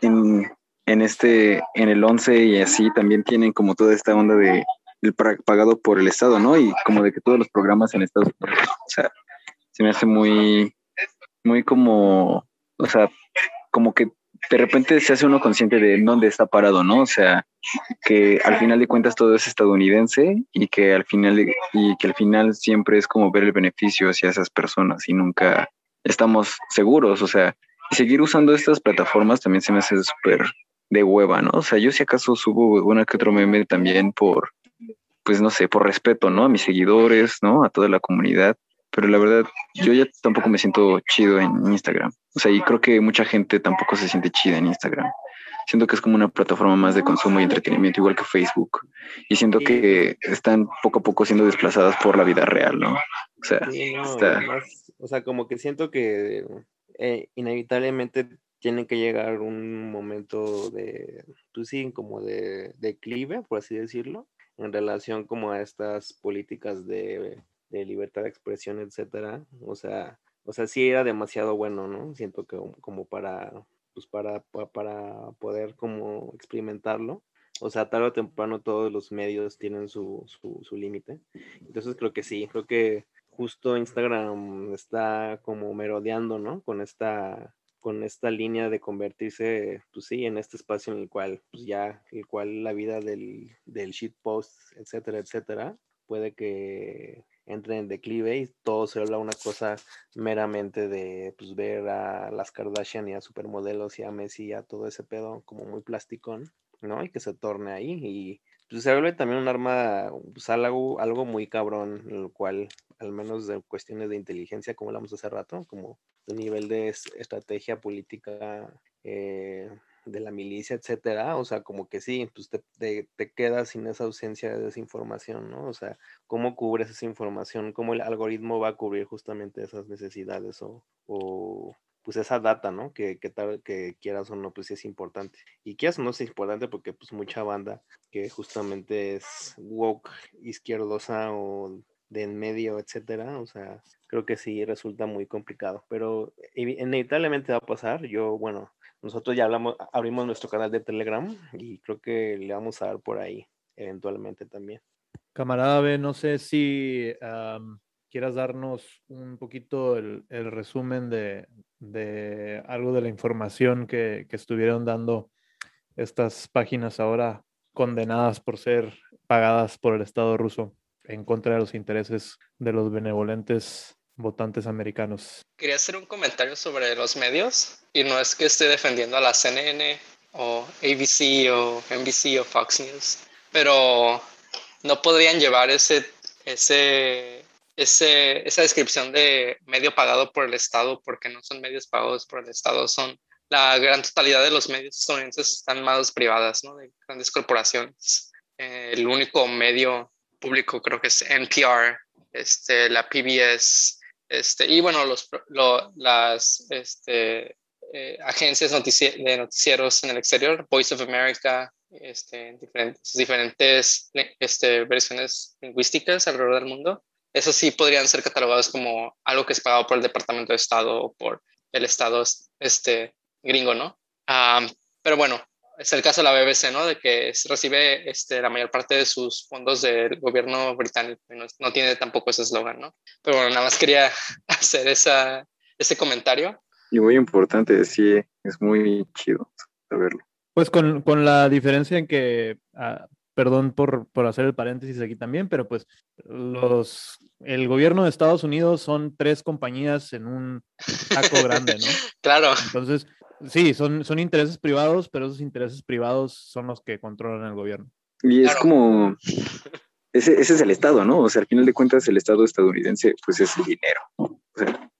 en, en, este, en el 11 y así también tienen como toda esta onda de el pagado por el Estado, ¿no? Y como de que todos los programas en Estados Unidos, o sea, se me hace muy, muy como, o sea, como que de repente se hace uno consciente de dónde está parado, ¿no? O sea, que al final de cuentas todo es estadounidense y que al final y que al final siempre es como ver el beneficio hacia esas personas y nunca estamos seguros, o sea, seguir usando estas plataformas también se me hace súper de hueva, ¿no? O sea, yo si acaso subo una que otro meme también por, pues no sé, por respeto, ¿no? A mis seguidores, ¿no? A toda la comunidad, pero la verdad, yo ya tampoco me siento chido en Instagram. O sea, y creo que mucha gente tampoco se siente chida en Instagram. Siento que es como una plataforma más de consumo y entretenimiento, igual que Facebook. Y siento que están poco a poco siendo desplazadas por la vida real, ¿no? O sea, o sea como que siento que eh, inevitablemente tiene que llegar un momento de, pues sí, como de declive, por así decirlo, en relación como a estas políticas de de libertad de expresión, etcétera. O sea, o sea, sí era demasiado bueno, ¿no? Siento que como para, pues para, para poder como experimentarlo. O sea, tarde o temprano todos los medios tienen su, su, su límite. Entonces creo que sí, creo que justo Instagram está como merodeando, ¿no? Con esta, con esta línea de convertirse, pues sí, en este espacio en el cual, pues ya, el cual la vida del, del shitpost, etcétera, etcétera, puede que entre en declive y todo se habla una cosa meramente de pues, ver a las Kardashian y a supermodelos y a Messi y a todo ese pedo como muy plasticón, ¿no? Y que se torne ahí y pues, se vuelve también un arma, pues, algo, algo muy cabrón, en lo cual, al menos de cuestiones de inteligencia, como hablamos hace rato, como de nivel de estrategia política, eh, de la milicia, etcétera, o sea, como que sí, pues te, te, quedas sin esa ausencia de esa información, ¿no? O sea, ¿cómo cubres esa información? ¿Cómo el algoritmo va a cubrir justamente esas necesidades o, o pues esa data, ¿no? Que, que, tal, que quieras o no, pues es importante. Y quieras o no es importante porque pues mucha banda que justamente es woke, izquierdosa o de en medio, etcétera, o sea, creo que sí resulta muy complicado, pero inevitablemente va a pasar. Yo, bueno, nosotros ya hablamos, abrimos nuestro canal de Telegram y creo que le vamos a dar por ahí eventualmente también. Camarada B, no sé si quieras darnos un poquito el, resumen de, algo de la información que estuvieron dando estas páginas ahora condenadas por ser pagadas por el Estado ruso en contra de los intereses de los benevolentes votantes americanos. Quería hacer un comentario sobre los medios y no es que esté defendiendo a la CNN o ABC o NBC o Fox News, pero no podrían llevar ese, ese, ese, esa descripción de medio pagado por el Estado porque no son medios pagados por el Estado, son la gran totalidad de los medios estadounidenses están manos privadas, ¿no? de grandes corporaciones. Eh, el único medio público creo que es NPR, este, la PBS, este, y bueno, los, las este, eh, agencias de noticieros en el exterior, Voice of America, este, diferentes, diferentes este, versiones lingüísticas alrededor del mundo. Eso sí podrían ser catalogados como algo que es pagado por el Departamento de Estado o por el Estado este, gringo, ¿no? Ah, pero bueno, es el caso de la BBC, ¿no? De que recibe este, la mayor parte de sus fondos del gobierno británico. No, tiene tampoco ese eslogan, ¿no? Pero bueno, nada más quería hacer esa, ese comentario. Y muy importante, sí, es muy chido saberlo. Pues con, con la diferencia en que, ah, perdón por, por, hacer el paréntesis aquí también, pero pues los, el gobierno de Estados Unidos son tres compañías en un saco grande, ¿no? claro. Entonces, Sí, son, son intereses privados, pero esos intereses privados son los que controlan el gobierno. Y es como, ese, ese, es el Estado, ¿no? O sea, al final de cuentas el Estado estadounidense, pues es el dinero. O sea,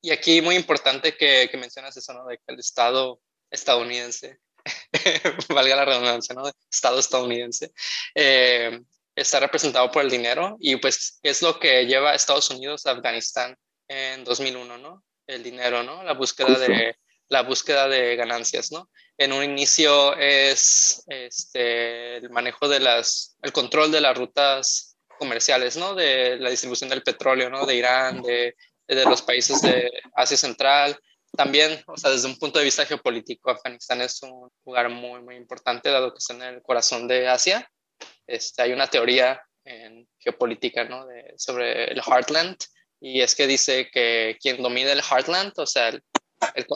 y aquí muy importante que, que, mencionas eso, ¿no? De que el Estado estadounidense, valga la redundancia, ¿no? Estado estadounidense, eh, está representado por el dinero y pues es lo que lleva a Estados Unidos a Afganistán en 2001, ¿no? El dinero, ¿no? La búsqueda de la búsqueda de ganancias, ¿no? En un inicio es este, el manejo de las, el control de las rutas comerciales, ¿no? De la distribución del petróleo, ¿no? De Irán, de, de los países de Asia Central. También, o sea, desde un punto de vista geopolítico, Afganistán es un lugar muy, muy importante, dado que está en el corazón de Asia. Este, hay una teoría en geopolítica, ¿no? De, sobre el Heartland, y es que dice que quien domina el Heartland, o sea, el,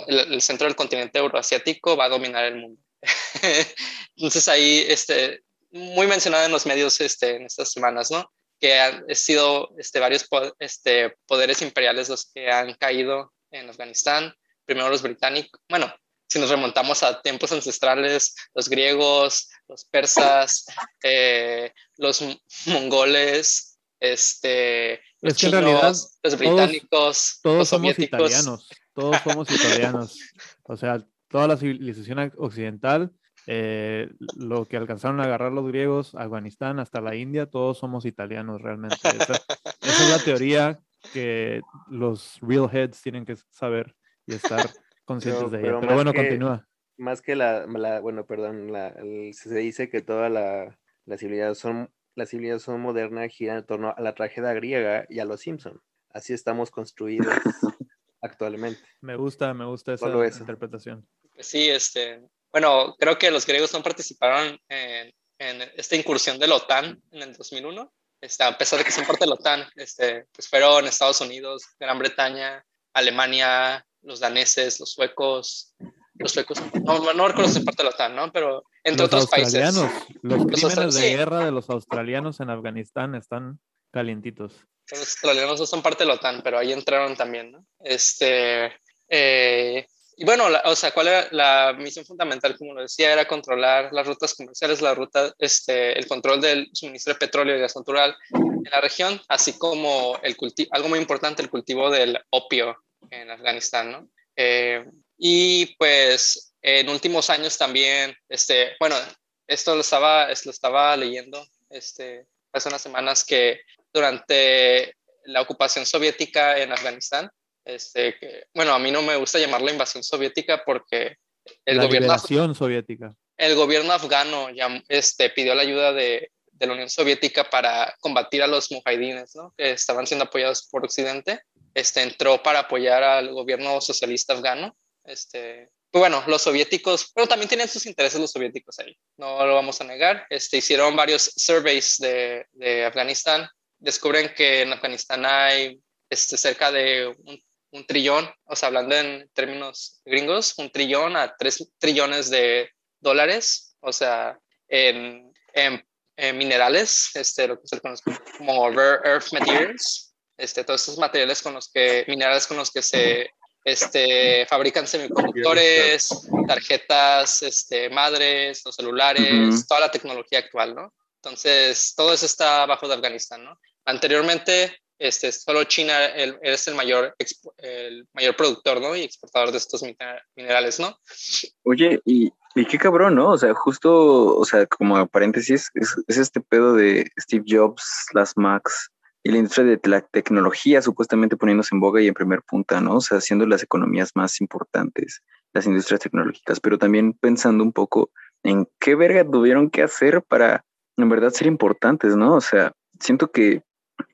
el, centro del continente euroasiático, va a dominar el mundo. Entonces ahí, este, muy mencionado en los medios este, en estas semanas, ¿no? Que han sido este, varios este, poderes imperiales los que han caído en Afganistán. Primero los británicos, bueno, si nos remontamos a tiempos ancestrales, los griegos, los persas, eh, los mongoles, este, los es que en realidad los británicos, todos, los somos italianos, todos somos italianos. O sea, toda la civilización occidental, eh, lo que alcanzaron a agarrar los griegos, Afganistán, hasta la India, todos somos italianos realmente. Esa, esa es la teoría que los real heads tienen que saber y estar conscientes de ella. Pero, bueno, que, continúa. Más que la, la bueno, perdón, la, el, se dice que toda la, la civilización la civilización moderna gira en torno a la tragedia griega y a los Simpson. Así estamos construidos actualmente. Me gusta, me gusta esa interpretación. Sí, este, bueno, creo que los griegos no participaron en, en, esta incursión de la OTAN en el 2001. Este, a pesar de que son parte de la OTAN, este, pues fueron Estados Unidos, Gran Bretaña, Alemania, los daneses, los suecos, los suecos, no, no recuerdo si parte de la OTAN, ¿no? Pero entre los otros países. Los crímenes de guerra de los australianos en Afganistán están calientitos. Los australianos no son parte de la OTAN, pero ahí entraron también, ¿no? Este, eh, y bueno, la, o sea, ¿cuál era la misión fundamental? Como lo decía, era controlar las rutas comerciales, la ruta, este, el control del suministro de petróleo y gas natural en la región, así como el algo muy importante, el cultivo del opio en Afganistán, ¿no? Eh, y pues en últimos años también, este, bueno, esto lo estaba, lo estaba leyendo este, hace unas semanas que durante la ocupación soviética en Afganistán, este, que, bueno, a mí no me gusta llamarla invasión soviética porque el la gobierno soviética. El gobierno afgano ya, este, pidió la ayuda de, de, la Unión Soviética para combatir a los mujahidines, ¿no? que estaban siendo apoyados por Occidente. Este, entró para apoyar al gobierno socialista afgano este, pues bueno, los soviéticos, pero también tienen sus intereses los soviéticos ahí, no lo vamos a negar. Este, hicieron varios surveys de, de Afganistán, descubren que en Afganistán hay este, cerca de un, un, trillón, o sea, hablando en términos gringos, un trillón a tres trillones de dólares, o sea, en, en, en minerales, este, lo que se conoce como rare earth materials, este, todos estos materiales con los que, minerales con los que se este, fabrican semiconductores, tarjetas este, madres, los celulares, toda la tecnología actual, ¿no? Entonces, todo eso está bajo de Afganistán, ¿no? Anteriormente, este, solo China es el mayor, el mayor productor, ¿no? Y exportador de estos minerales, ¿no? Oye, y, y qué cabrón, ¿no? O sea, justo, o sea, como paréntesis, es, es este pedo de Steve Jobs, las Macs, y la industria de la tecnología supuestamente poniéndose en boga y en primer punta, ¿no? O sea, haciendo las economías más importantes, las industrias tecnológicas, pero también pensando un poco en qué verga tuvieron que hacer para en verdad ser importantes, ¿no? O sea, siento que,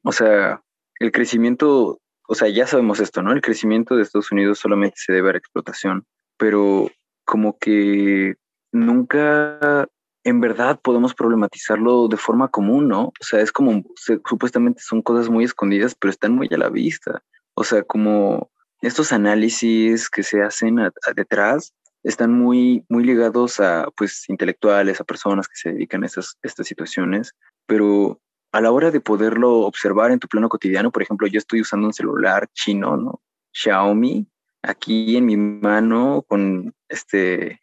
o sea, el crecimiento, o sea, ya sabemos esto, ¿no? El crecimiento de Estados Unidos solamente se debe a la explotación, pero como que nunca en verdad podemos problematizarlo de forma común, ¿no? O sea, es como, supuestamente son cosas muy escondidas, pero están muy a la vista. O sea, como estos análisis que se hacen detrás están muy, muy ligados a, pues, intelectuales, a personas que se dedican a estas, estas situaciones, pero a la hora de poderlo observar en tu plano cotidiano, por ejemplo, yo estoy usando un celular chino, ¿no? Xiaomi, aquí en mi mano con este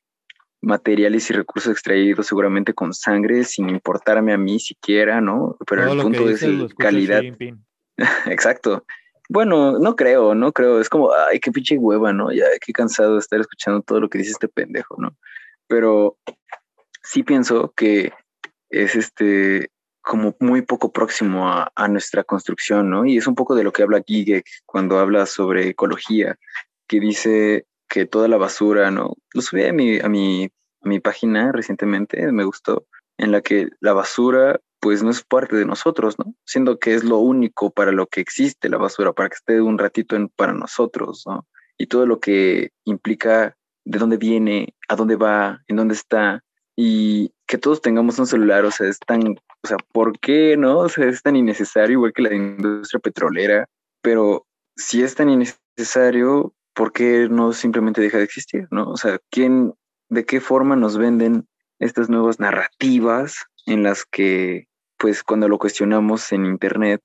materiales y recursos extraídos seguramente con sangre, sin importarme a mí siquiera, ¿no? Pero Todo el punto es calidad. Exacto. Bueno, no creo, no creo. Es como, ay, qué pinche hueva, ¿no? Ya, qué cansado de estar escuchando todo lo que dice este pendejo, ¿no? Pero sí pienso que es este como muy poco próximo a, a nuestra construcción, ¿no? Y es un poco de lo que habla Gigek cuando habla sobre ecología, que dice que toda la basura, ¿no? Lo subí a mi, a mi, a mi página recientemente, me gustó, en la que la basura pues no es parte de nosotros, ¿no? Siendo que es lo único para lo que existe la basura, para que esté un ratito en, para nosotros, ¿no? Y todo lo que implica de dónde viene, a dónde va, en dónde está, y que todos tengamos un celular, o sea, es tan, o sea, ¿por qué no? O sea, es tan innecesario, igual que la industria petrolera, pero si es tan innecesario, ¿por qué no simplemente deja de existir, no? O sea, ¿quién, de qué forma nos venden estas nuevas narrativas en las que, pues, cuando lo cuestionamos en internet,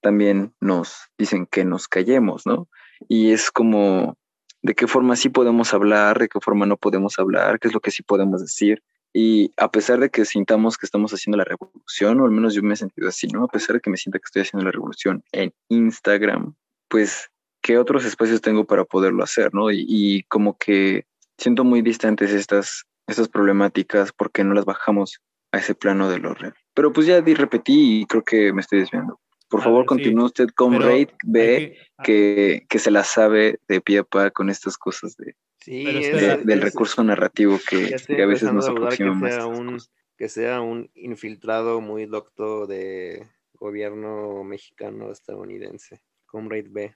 también nos dicen que nos callemos, ¿no? Y es como, ¿de qué forma sí podemos hablar? ¿De qué forma no podemos hablar? ¿Qué es lo que sí podemos decir? Y a pesar de que sintamos que estamos haciendo la revolución, o al menos yo me he sentido así, ¿no? A pesar de que me sienta que estoy haciendo la revolución en Instagram, pues, ¿qué otros espacios tengo para poderlo hacer, ¿no? Y, y como que siento muy distantes estas, estas problemáticas porque no las bajamos a ese plano de lo real. Pero pues ya di, repetí y creo que me estoy desviando. Por A favor, ver, sí, continúe usted con pero Raid B, que- que, que se la sabe de pie a pa con estas cosas de, Sí, Pero es- espera, de- del es- recurso narrativo que, a veces nos aproxima que más. sea, un, que sea un infiltrado muy docto de gobierno mexicano estadounidense. Comrade B.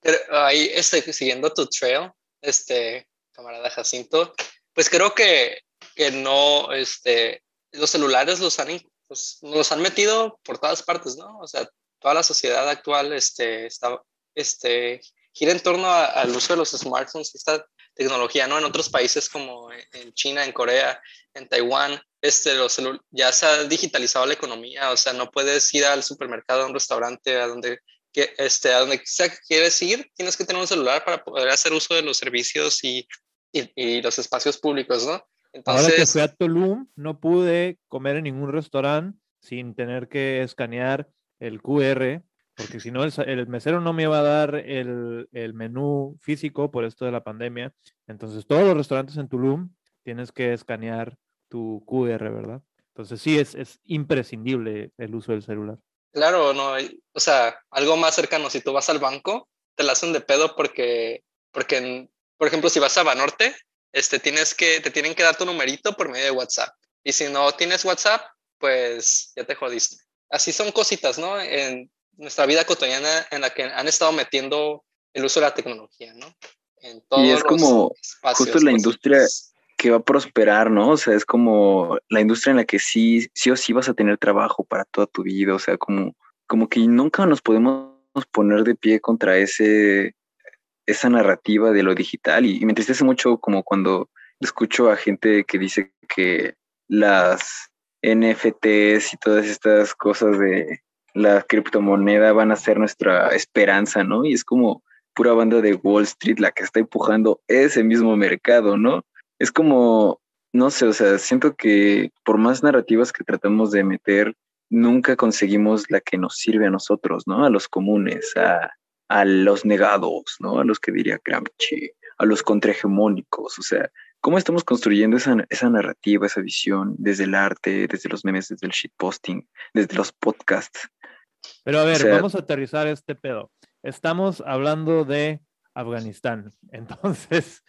Pero ahí, este, siguiendo tu trail, este, camarada Jacinto, pues creo que, que no, este, los celulares los han, pues, los han metido por todas partes, ¿no? O sea, toda la sociedad actual, este, está, este, gira en torno a- al uso de los smartphones esta tecnología, ¿no? En otros países como en China, en Corea, en Taiwán, este, los ya se ha digitalizado la economía, o sea, no puedes ir al supermercado, a un restaurante, a donde que este, a donde sea que quieres ir, tienes que tener un celular para poder hacer uso de los servicios y, y, y los espacios públicos, ¿no? Ahora que Entonces, fui a Tulum, no pude comer en ningún restaurante sin tener que escanear el QR, porque si no, el, el mesero no me iba a dar el, el menú físico por esto de la pandemia. Entonces, todos los restaurantes en Tulum tienes que escanear tu QR, ¿verdad? Entonces, sí, es, es imprescindible el uso del celular. claro, no, o sea, algo más cercano, si tú vas al banco, te la hacen de pedo porque, porque en- por ejemplo, si vas a Banorte, este, tienes que, te tienen que dar tu numerito por medio de WhatsApp. Y si no tienes WhatsApp, pues ya te jodiste. Así son cositas, ¿no? En nuestra vida cotidiana en la que han estado metiendo el uso de la tecnología, ¿no? En todos es los como espacios justo la industria. Que va a prosperar, ¿no? O sea, es como la industria en la que sí, sí o sí vas a tener trabajo para toda tu vida, o sea, como, como que nunca nos podemos poner de pie contra ese, esa narrativa de lo digital y, y me entristece mucho como cuando escucho a gente que dice que las NFTs y todas estas cosas de la criptomoneda van a ser nuestra esperanza, ¿no? Y es como pura banda de Wall Street la que está empujando ese mismo mercado, ¿no? Es como, no sé, o sea, siento que por más narrativas que tratamos de meter, nunca conseguimos la que nos sirve a nosotros, ¿no? A los comunes, a, a los negados, ¿no? A los que diría Gramsci, a los contrahegemónicos, o sea, ¿cómo estamos construyendo esa, esa narrativa, esa visión desde el arte, desde los memes, desde el shitposting, desde los podcasts? Pero a ver, sea- vamos a aterrizar este pedo. Estamos hablando de Afganistán. Entonces.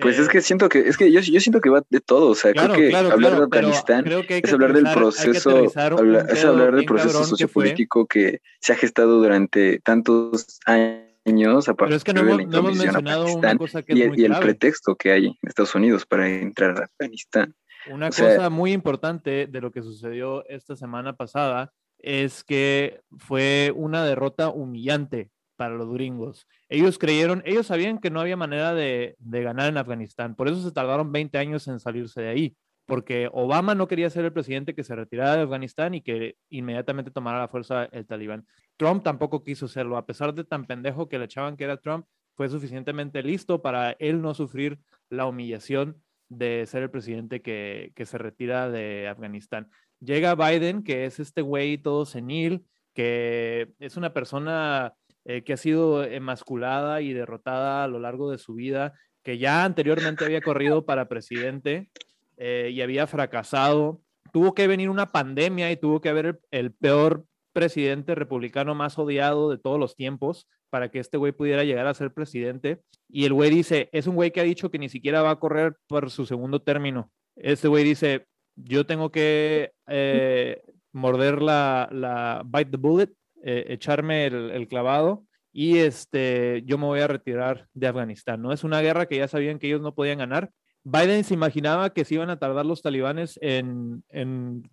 Pues eh, es que siento que, es que yo, yo siento que va de todo, o sea, Claro, creo que claro, hablar claro, de pero Afganistán creo que hay que es hablar del aterrizar- proceso, habla- es hablar del proceso cabrón que sociopolítico que se ha gestado durante tantos años a Pero partir es que no de hemos, la no hemos mencionado una cosa que es y, el- muy y el clave. pretexto que hay en Estados Unidos para entrar a Afganistán. Una O sea- cosa muy importante de lo que sucedió esta semana pasada es que fue una derrota humillante para los gringos. Ellos creyeron, ellos sabían que no había manera de, de ganar en Afganistán, por eso se tardaron 20 años en salirse de ahí, porque Obama no quería ser el presidente que se retirara de Afganistán y que inmediatamente tomara la fuerza el talibán. Trump tampoco quiso serlo, a pesar de tan pendejo que le echaban que era Trump, fue suficientemente listo para él no sufrir la humillación de ser el presidente que, que se retira de Afganistán. Llega Biden, que es este güey todo senil, que es una persona eh, que ha sido emasculada y derrotada a lo largo de su vida, que ya anteriormente había corrido para presidente eh, y había fracasado. Tuvo que venir una pandemia y tuvo que haber el peor presidente republicano más odiado de todos los tiempos para que este güey pudiera llegar a ser presidente. Y el güey dice, es un güey que ha dicho que ni siquiera va a correr por su segundo término. Este güey dice, yo tengo que eh, morder la, la, bite the bullet, eh, echarme el, clavado y este, yo me voy a retirar de Afganistán. ¿no? Es una guerra que ya sabían que ellos no podían ganar. Biden se imaginaba que se iban a tardar los talibanes en,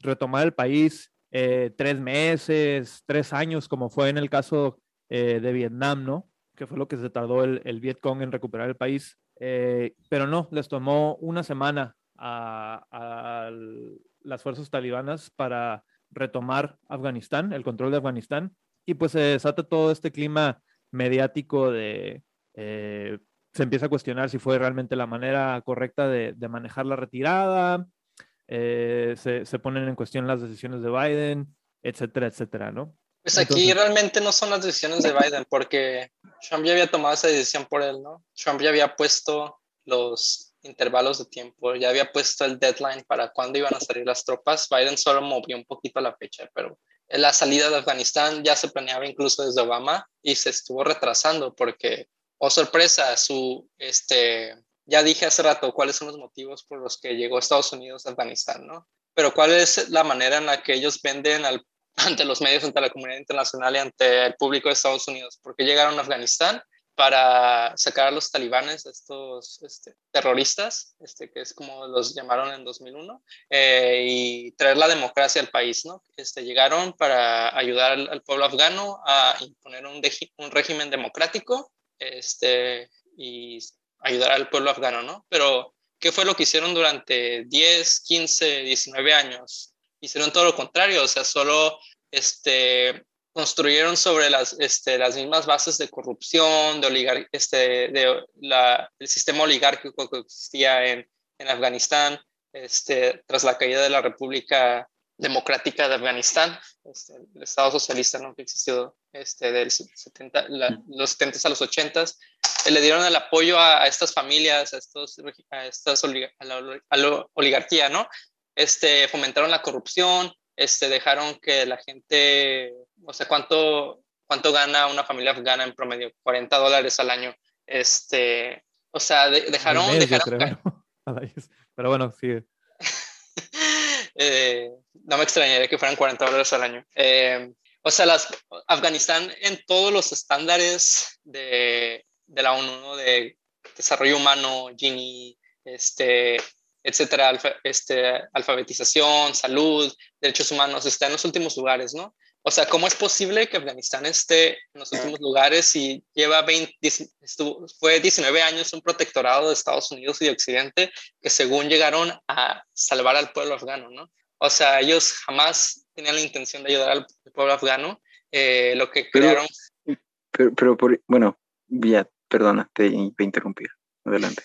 retomar el país eh, tres meses, tres años, como fue en el caso eh, de Vietnam, ¿no? Que fue lo que se tardó el, el Vietcong en recuperar el país. Pero no, les tomó una semana a, las fuerzas talibanas para retomar Afganistán, el control de Afganistán, y pues se desata todo este clima mediático de... Eh, se empieza a cuestionar si fue realmente la manera correcta de, de manejar la retirada, eh, se, se, ponen en cuestión las decisiones de Biden, etcétera, etcétera, ¿no? Pues aquí Entonces, realmente no son las decisiones de Biden, porque Trump ya había tomado esa decisión por él, ¿no? Trump ya había puesto los intervalos de tiempo, ya había puesto el deadline para cuándo iban a salir las tropas. Biden solo movió un poquito la fecha, pero la salida de Afganistán ya se planeaba incluso desde Obama y se estuvo retrasando porque, oh sorpresa, su, este, ya dije hace rato cuáles son los motivos por los que llegó Estados Unidos a Afganistán, ¿no? Pero cuál es la manera en la que ellos venden al, ante los medios, ante la comunidad internacional y ante el público de Estados Unidos. ¿Por qué llegaron a Afganistán? Para sacar a los talibanes, estos este, terroristas, este, que es como los llamaron en 2001, eh, y traer la democracia al país, ¿no? Este, llegaron para ayudar al, al pueblo afgano a imponer un, un régimen democrático este, y ayudar al pueblo afgano, ¿no? Pero, ¿qué fue lo que hicieron durante 10, 15, 19 años? Hicieron todo lo contrario, o sea, solo este, construyeron sobre las, este, las mismas bases de corrupción, de, oligar este, de la, el sistema oligárquico que existía en, en Afganistán este, tras la caída de la República Democrática de Afganistán, este, el Estado socialista ¿no? que existió este, del 70, la, los 70 a los 80, eh, le dieron el apoyo a, a, estas familias, a, estos, a, estas a, la, la oligarquía, ¿no? Este, fomentaron la corrupción, este, dejaron que la gente, o sea, ¿cuánto, cuánto gana una familia afgana en promedio? 40 dólares al año. Este, o sea, de, dejaron... Mes, dejaron Pero bueno, sigue. eh, no me extrañaría que fueran 40 dólares al año. Eh, o sea, las, Afganistán en todos los estándares de, de la ONU, ¿no? de desarrollo humano, Gini, este, etcétera, alfa, este, alfabetización, salud, derechos humanos, está en los últimos lugares, ¿no? O sea, ¿cómo es posible que Afganistán esté en los últimos lugares y lleva 20, estuvo, fue 19 años un protectorado de Estados Unidos y de Occidente que según llegaron a salvar al pueblo afgano, ¿no? O sea, ellos jamás tenían la intención de ayudar al pueblo afgano. Eh, lo que crearon... Pero, pero, pero por, bueno, ya, perdona, te, te interrumpí. Adelante.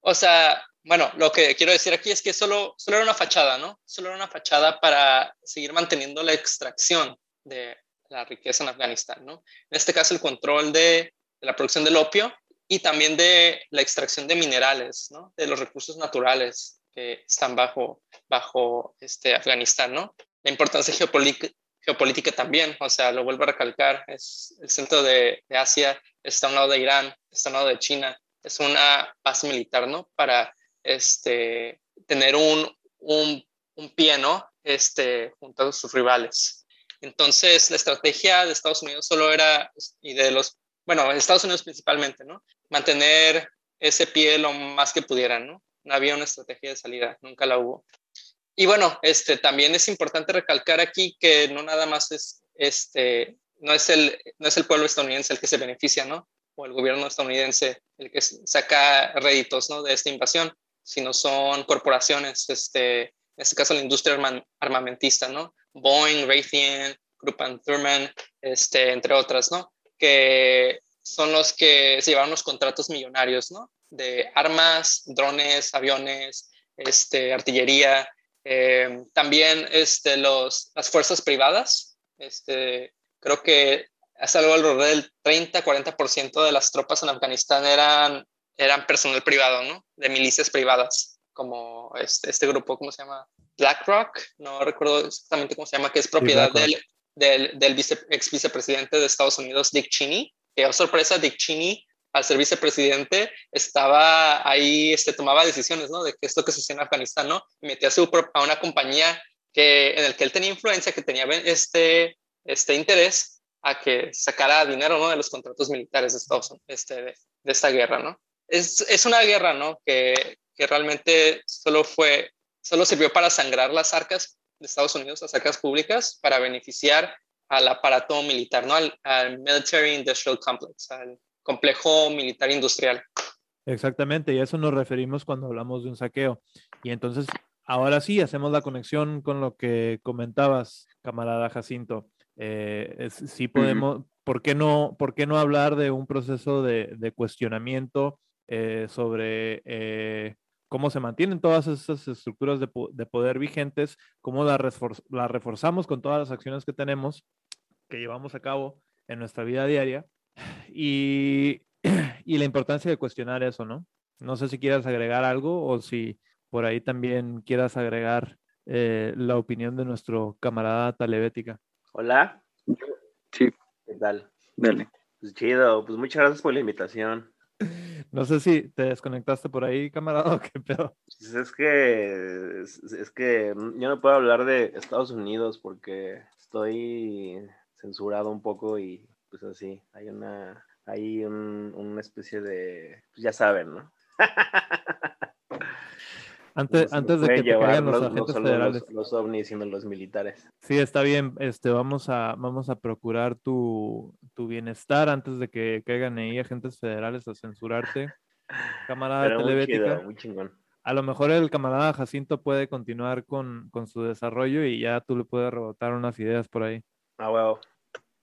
O sea, bueno, lo que quiero decir aquí es que solo, solo era una fachada, ¿no? Solo era una fachada para seguir manteniendo la extracción de la riqueza en Afganistán, ¿no? En este caso, el control de, de la producción del opio y también de la extracción de minerales, ¿no? De los recursos naturales que están bajo, bajo este Afganistán, ¿no? La importancia geopolítica, geopolítica también, o sea, lo vuelvo a recalcar, es el centro de, de Asia, está a un lado de Irán, está a un lado de China, es una base militar, ¿no? Para este, tener un, un, un pie, ¿no? Este, junto a sus rivales. Entonces, la estrategia de Estados Unidos solo era, y de los, bueno, Estados Unidos principalmente, ¿no? Mantener ese pie lo más que pudieran, ¿no? No había una estrategia de salida, nunca la hubo. Y bueno, este, también es importante recalcar aquí que no nada más es, este, no es el, no es el pueblo estadounidense el que se beneficia, ¿no? O el gobierno estadounidense el que saca réditos, ¿no? De esta invasión, sino son corporaciones, este, en este caso la industria armamentista, ¿no? Boeing, Raytheon, Krupp Thurman, este, entre otras, ¿no? Que son los que se llevaron los contratos millonarios, ¿no? De armas, drones, aviones, este, artillería, eh, también este, los, las fuerzas privadas. Este, creo que hace algo alrededor del 30-40% de las tropas en Afganistán eran, eran personal privado, ¿no? De milicias privadas, como este, este grupo, ¿cómo se llama? BlackRock, no recuerdo exactamente cómo se llama, que es propiedad del, del, del vice, ex vicepresidente de Estados Unidos, Dick Cheney. Que, oh, sorpresa, Dick Cheney, al ser vicepresidente, estaba ahí, este, tomaba decisiones, ¿no? De qué es lo que sucede en Afganistán, ¿no? Y metía a, su, a una compañía que, en el que él tenía influencia, que tenía este, este interés a que sacara dinero, ¿no? De los contratos militares de Estados Unidos, este, de, de esta guerra, ¿no? Es, es una guerra, ¿no? Que, que realmente solo fue, solo sirvió para sangrar las arcas de Estados Unidos, las arcas públicas, para beneficiar al aparato militar, ¿no? Al, al Military Industrial Complex, al complejo militar industrial. Exactamente, y a eso nos referimos cuando hablamos de un saqueo. Y entonces, ahora sí, hacemos la conexión con lo que comentabas, camarada Jacinto. Eh, es, sí podemos, ¿por, qué no, ¿por qué no hablar de un proceso de, de cuestionamiento eh, sobre eh, cómo se mantienen todas esas estructuras de, de poder vigentes, cómo las refor la reforzamos con todas las acciones que tenemos, que llevamos a cabo en nuestra vida diaria, y, y la importancia de cuestionar eso, ¿no? No sé si quieras agregar algo o si por ahí también quieras agregar eh, la opinión de nuestro camarada Talebética. Hola. Sí. ¿Qué tal? Dale. Pues chido, pues muchas gracias por la invitación. No sé si te desconectaste por ahí, camarada, o qué pedo. Pues es que es, es, que yo no puedo hablar de Estados Unidos porque estoy censurado un poco y pues así, hay una, hay un, una especie de, pues ya saben, ¿no? Antes, antes de que te caigan los, agentes federales. Los, los ovnis, sino los militares. Sí, está bien. Este, vamos a, vamos a procurar tu, tu bienestar antes de que caigan ahí agentes federales a censurarte. Camarada Pero muy telebética. chido, muy chingón. A lo mejor el camarada Jacinto puede continuar con, con su desarrollo y ya tú le puedes rebotar unas ideas por ahí. Ah, huevo.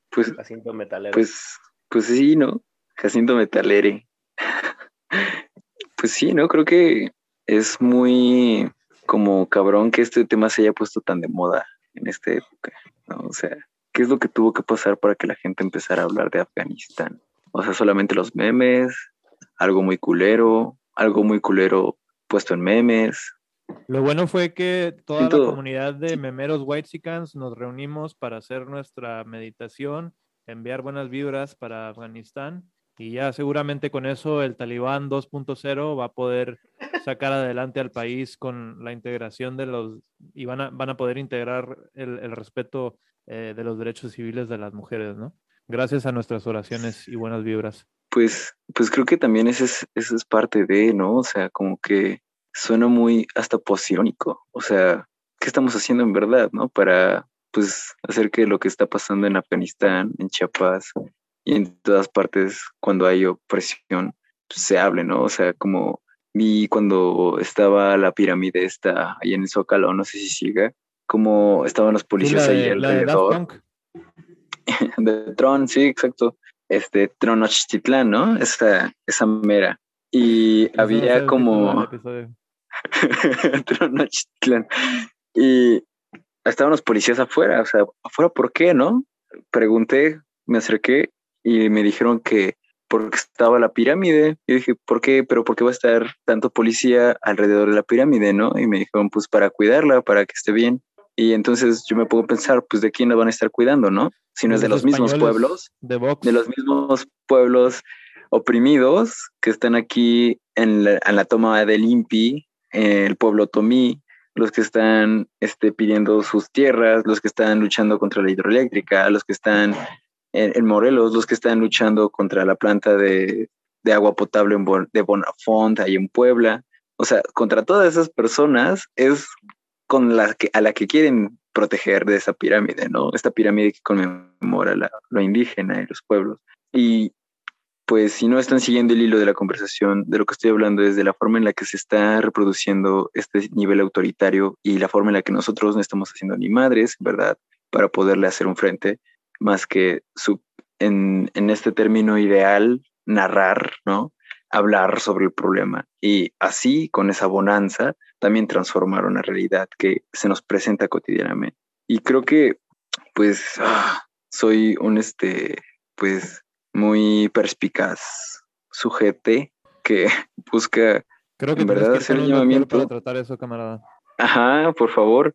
Pues, Jacinto Metalero. pues, pues sí, ¿no? Jacinto Metalere. pues sí, ¿no? Creo que es muy como cabrón que este tema se haya puesto tan de moda en esta época, ¿no? O sea, ¿qué es lo que tuvo que pasar para que la gente empezara a hablar de Afganistán? O sea, solamente los memes, algo muy culero, algo muy culero puesto en memes. Lo bueno fue que toda la comunidad de memeros Whitesicans nos reunimos para hacer nuestra meditación, enviar buenas vibras para Afganistán y ya seguramente con eso el Talibán 2.0 va a poder sacar adelante al país con la integración de los y van a, van a poder integrar el, el respeto eh, de los derechos civiles de las mujeres, ¿no? Gracias a nuestras oraciones y buenas vibras. Pues, pues creo que también ese es, ese es parte de, ¿no? O sea, como que suena muy hasta posirónico. O sea, ¿qué estamos haciendo en verdad, no? Para, pues, hacer que lo que está pasando en Afganistán, en Chiapas y en todas partes, cuando hay opresión, pues, se hable, ¿no? O sea, como vi cuando estaba la pirámide esta ahí en el Zócalo, no sé si siga, como estaban los policías la ahí de, la de alrededor Punk. de Tron, sí, exacto. Este, Tronochtitlán, ¿no? Esa, esa mera. Y ser había como. Tronochtitlán. Y estaban los policías afuera, o sea, afuera, ¿por qué, no? Pregunté, me acerqué y me dijeron que porque estaba la pirámide. Y dije, ¿por qué? Pero ¿por qué va a estar tanto policía alrededor de la pirámide, no? Y me dijeron, pues para cuidarla, para que esté bien. Y entonces yo me puedo pensar, pues de quién la van a estar cuidando, ¿no? Si no es de los mismos pueblos, de Vox. de los mismos pueblos oprimidos que están aquí en la, en la toma del INPI, el pueblo Tomí, los que están este, pidiendo sus tierras, los que están luchando contra la hidroeléctrica, los que están en, Morelos, los que están luchando contra la planta de, de agua potable en Bon- de Bonafont, ahí en Puebla. O sea, contra todas esas personas es con la que, a la que quieren proteger de esa pirámide, ¿no? Esta pirámide que conmemora la, lo indígena y los pueblos. Y pues si no están siguiendo el hilo de la conversación, de lo que estoy hablando es de la forma en la que se está reproduciendo este nivel autoritario y la forma en la que nosotros no estamos haciendo ni madres, ¿verdad? Para poderle hacer un frente, más que su, en, en este término ideal, narrar, ¿no? Hablar sobre el problema. Y así, con esa bonanza, también transformar una realidad que se nos presenta cotidianamente. Y creo que, pues, ah, soy un, este, pues, muy perspicaz sujete que busca Creo que en verdad que hacer un llamamiento. para tratar eso, camarada. Ajá, por favor,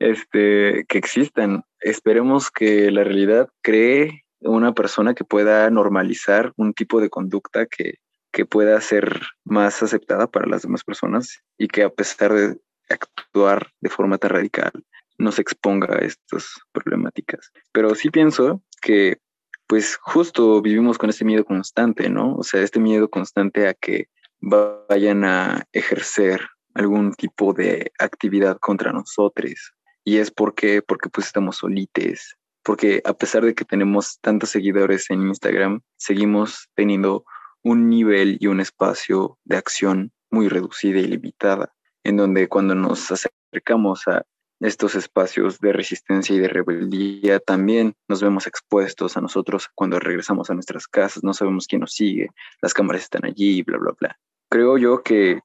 este, que existan. Esperemos que la realidad cree una persona que pueda normalizar un tipo de conducta que, que pueda ser más aceptada para las demás personas y que a pesar de actuar de forma tan radical, nos exponga a estas problemáticas. Pero sí pienso que, pues justo vivimos con este miedo constante, ¿no? O sea, este miedo constante a que vayan a ejercer algún tipo de actividad contra nosotros. Y es porque, porque pues estamos solites, porque a pesar de que tenemos tantos seguidores en Instagram, seguimos teniendo un nivel y un espacio de acción muy reducida y limitada, en donde cuando nos acercamos a estos espacios de resistencia y de rebeldía, también nos vemos expuestos a nosotros cuando regresamos a nuestras casas, no sabemos quién nos sigue, las cámaras están allí, bla, bla, bla. Creo yo que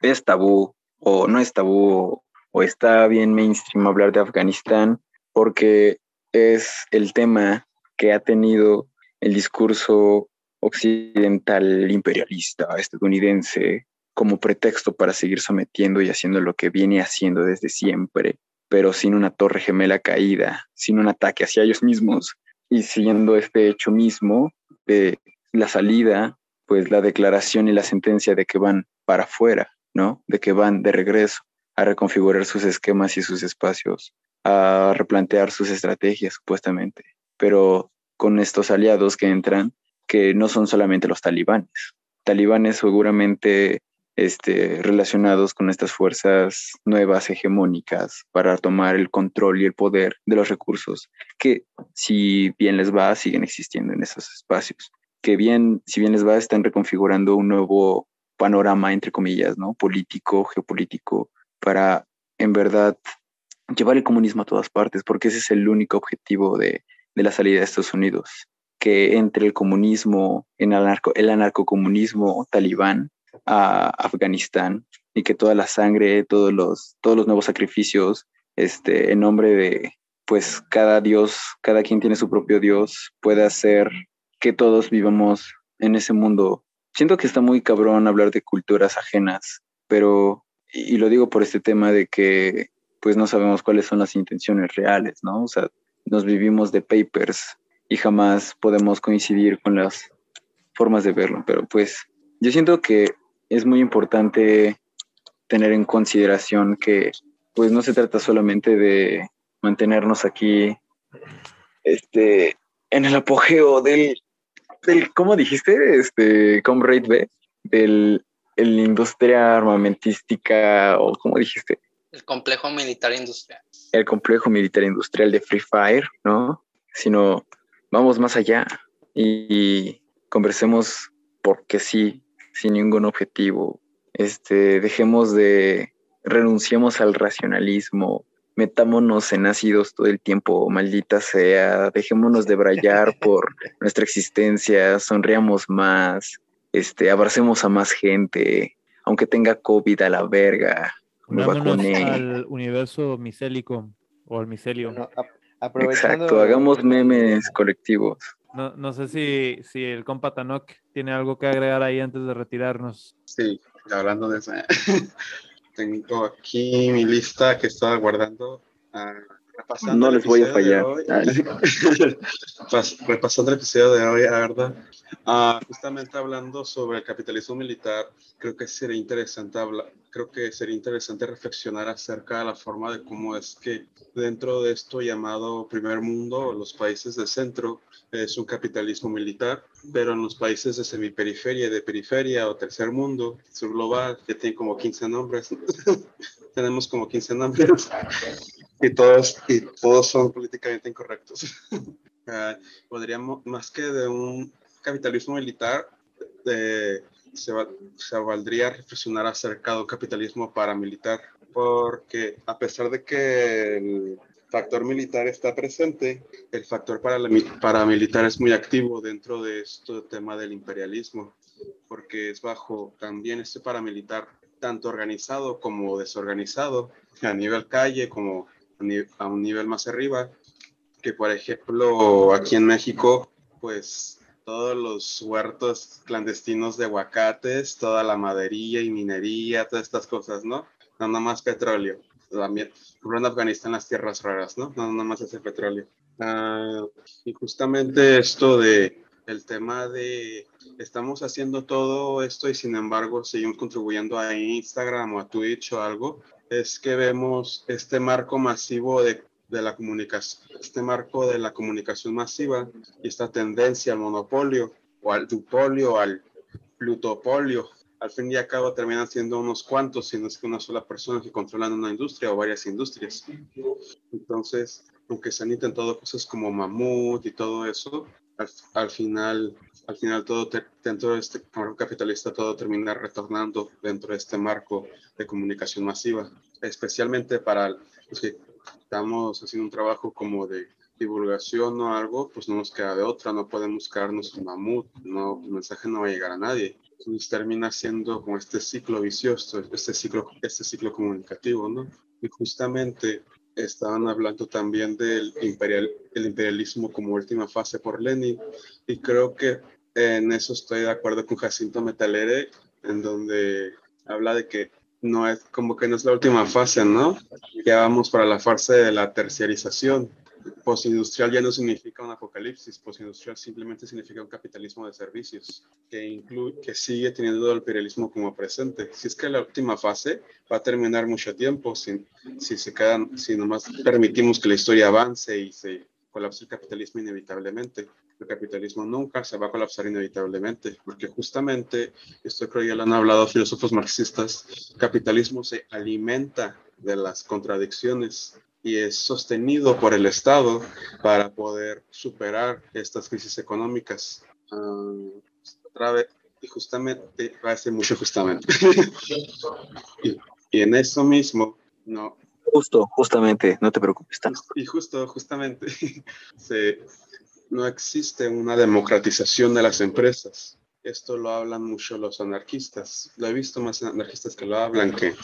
es tabú o no es tabú o está bien mainstream hablar de Afganistán porque es el tema que ha tenido el discurso occidental imperialista estadounidense como pretexto para seguir sometiendo y haciendo lo que viene haciendo desde siempre, pero sin una torre gemela caída, sin un ataque hacia ellos mismos y siguiendo este hecho mismo de la salida, pues la declaración y la sentencia de que van para afuera, ¿no? De que van de regreso a reconfigurar sus esquemas y sus espacios, a replantear sus estrategias supuestamente, pero con estos aliados que entran, que no son solamente los talibanes, talibanes seguramente este, relacionados con estas fuerzas nuevas hegemónicas para tomar el control y el poder de los recursos que si bien les va siguen existiendo en esos espacios. Que bien si bien les va están reconfigurando un nuevo panorama entre comillas no político geopolítico para en verdad llevar el comunismo a todas partes porque ese es el único objetivo de, de la salida de Estados Unidos que entre el comunismo el, anarco, el anarcocomunismo talibán a Afganistán y que toda la sangre, todos los, todos los nuevos sacrificios, este, en nombre de, pues cada Dios, cada quien tiene su propio Dios, puede hacer que todos vivamos en ese mundo. Siento que está muy cabrón hablar de culturas ajenas, pero, y, lo digo por este tema de que, pues no sabemos cuáles son las intenciones reales, ¿no? O sea, nos vivimos de papers y jamás podemos coincidir con las formas de verlo, pero pues yo siento que es muy importante tener en consideración que pues no se trata solamente de mantenernos aquí este en el apogeo del, del ¿cómo dijiste? Este Comrade B, del el industria armamentística o ¿cómo dijiste? El complejo militar industrial. El complejo militar industrial de Free Fire, ¿no? Sino vamos más allá y conversemos porque sí, sin ningún objetivo. Este, dejemos de, renunciemos al racionalismo, metámonos en ácidos todo el tiempo, maldita sea, dejémonos de brayar por nuestra existencia, sonriamos más, este, abracemos a más gente, aunque tenga COVID a la verga, me vacuné. al universo micélico o al micelio. Aprovechando. Exacto, hagamos memes colectivos. No, no sé si, si el compa Tanok tiene algo que agregar ahí antes de retirarnos. Sí, hablando de eso. Tengo aquí mi lista que estaba guardando. ah, repasando No les voy a de fallar. hoy. Pas- repasando el episodio de hoy, la verdad. Ah, justamente hablando sobre el capitalismo militar, creo que sería interesante hablar, creo que sería interesante reflexionar acerca de la forma de cómo es que dentro de esto llamado primer mundo, los países del centro, es un capitalismo militar, pero en los países de semiperiferia, de periferia o tercer mundo, subglobal, que tiene como 15 nombres, tenemos como 15 nombres y todos, y todos son políticamente incorrectos. Ah, podríamos, más que de un capitalismo militar, de- se, va- se valdría reflexionar acerca de un capitalismo paramilitar, porque a pesar de que el factor militar está presente, el factor paramilitar es muy activo dentro de este tema del imperialismo, porque es bajo también este paramilitar tanto organizado como desorganizado, a nivel calle como a un nivel más arriba, que por ejemplo aquí en México, pues todos los huertos clandestinos de aguacates, toda la madería y minería, todas estas cosas, ¿no? Nada más petróleo. También, por en Afganistán las tierras raras, ¿no? Nada más ese petróleo. Ah, y justamente esto de el tema de estamos haciendo todo esto y sin embargo seguimos contribuyendo a Instagram o a Twitch o algo, es que vemos este marco masivo de de la comunicación, este marco de la comunicación masiva y esta tendencia al monopolio o al dupolio, al plutopolio, al fin y al cabo terminan siendo unos cuantos, si no es que una sola persona que controlan una industria o varias industrias. Entonces, aunque se han intentado cosas como mamut y todo eso, al, final, al final todo dentro de este marco capitalista todo termina retornando dentro de este marco de comunicación masiva, especialmente para los que estamos haciendo un trabajo como de divulgación o algo, pues no nos queda de otra, no podemos quedarnos un mamut, no, el mensaje no va a llegar a nadie. Entonces termina siendo como este ciclo vicioso, este ciclo, este ciclo comunicativo, ¿no? Y justamente estaban hablando también del imperial, el imperialismo como última fase por Lenin, y creo que en eso estoy de acuerdo con Jacinto Metalere, en donde habla de que no es como que no es la última fase, ¿no? Ya vamos para la fase de la terciarización. Postindustrial ya no significa un apocalipsis, postindustrial simplemente significa un capitalismo de servicios que, incluye, que sigue teniendo el imperialismo como presente. Si es que la última fase va a terminar mucho tiempo, si, si se quedan, si nomás permitimos que la historia avance y se colapse el capitalismo inevitablemente el capitalismo nunca se va a colapsar inevitablemente, porque justamente, esto creo ya lo han hablado filósofos marxistas, capitalismo se alimenta de las contradicciones y es sostenido por el Estado para poder superar estas crisis económicas. Vez, y justamente, va a ser mucho justamente. y, y en eso mismo, no, Justo, justamente, no te preocupes tanto. Y justo, justamente, se, no existe una democratización de las empresas. Esto lo hablan mucho los anarquistas. Lo he visto más anarquistas que lo hablan, que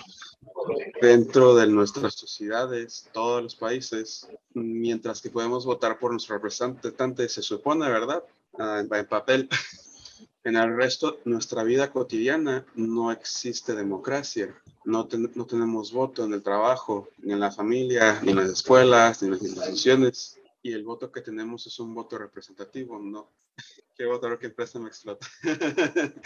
dentro de nuestras sociedades, todos los países, mientras que podemos votar por nuestro representante, se supone, ¿verdad? Ah, en papel. En el resto, nuestra vida cotidiana no existe democracia. No, no tenemos voto en el trabajo, ni en la familia, ni en las escuelas, ni en las instituciones y el voto que tenemos es un voto representativo, ¿no? Quiero votar que empresa me explota.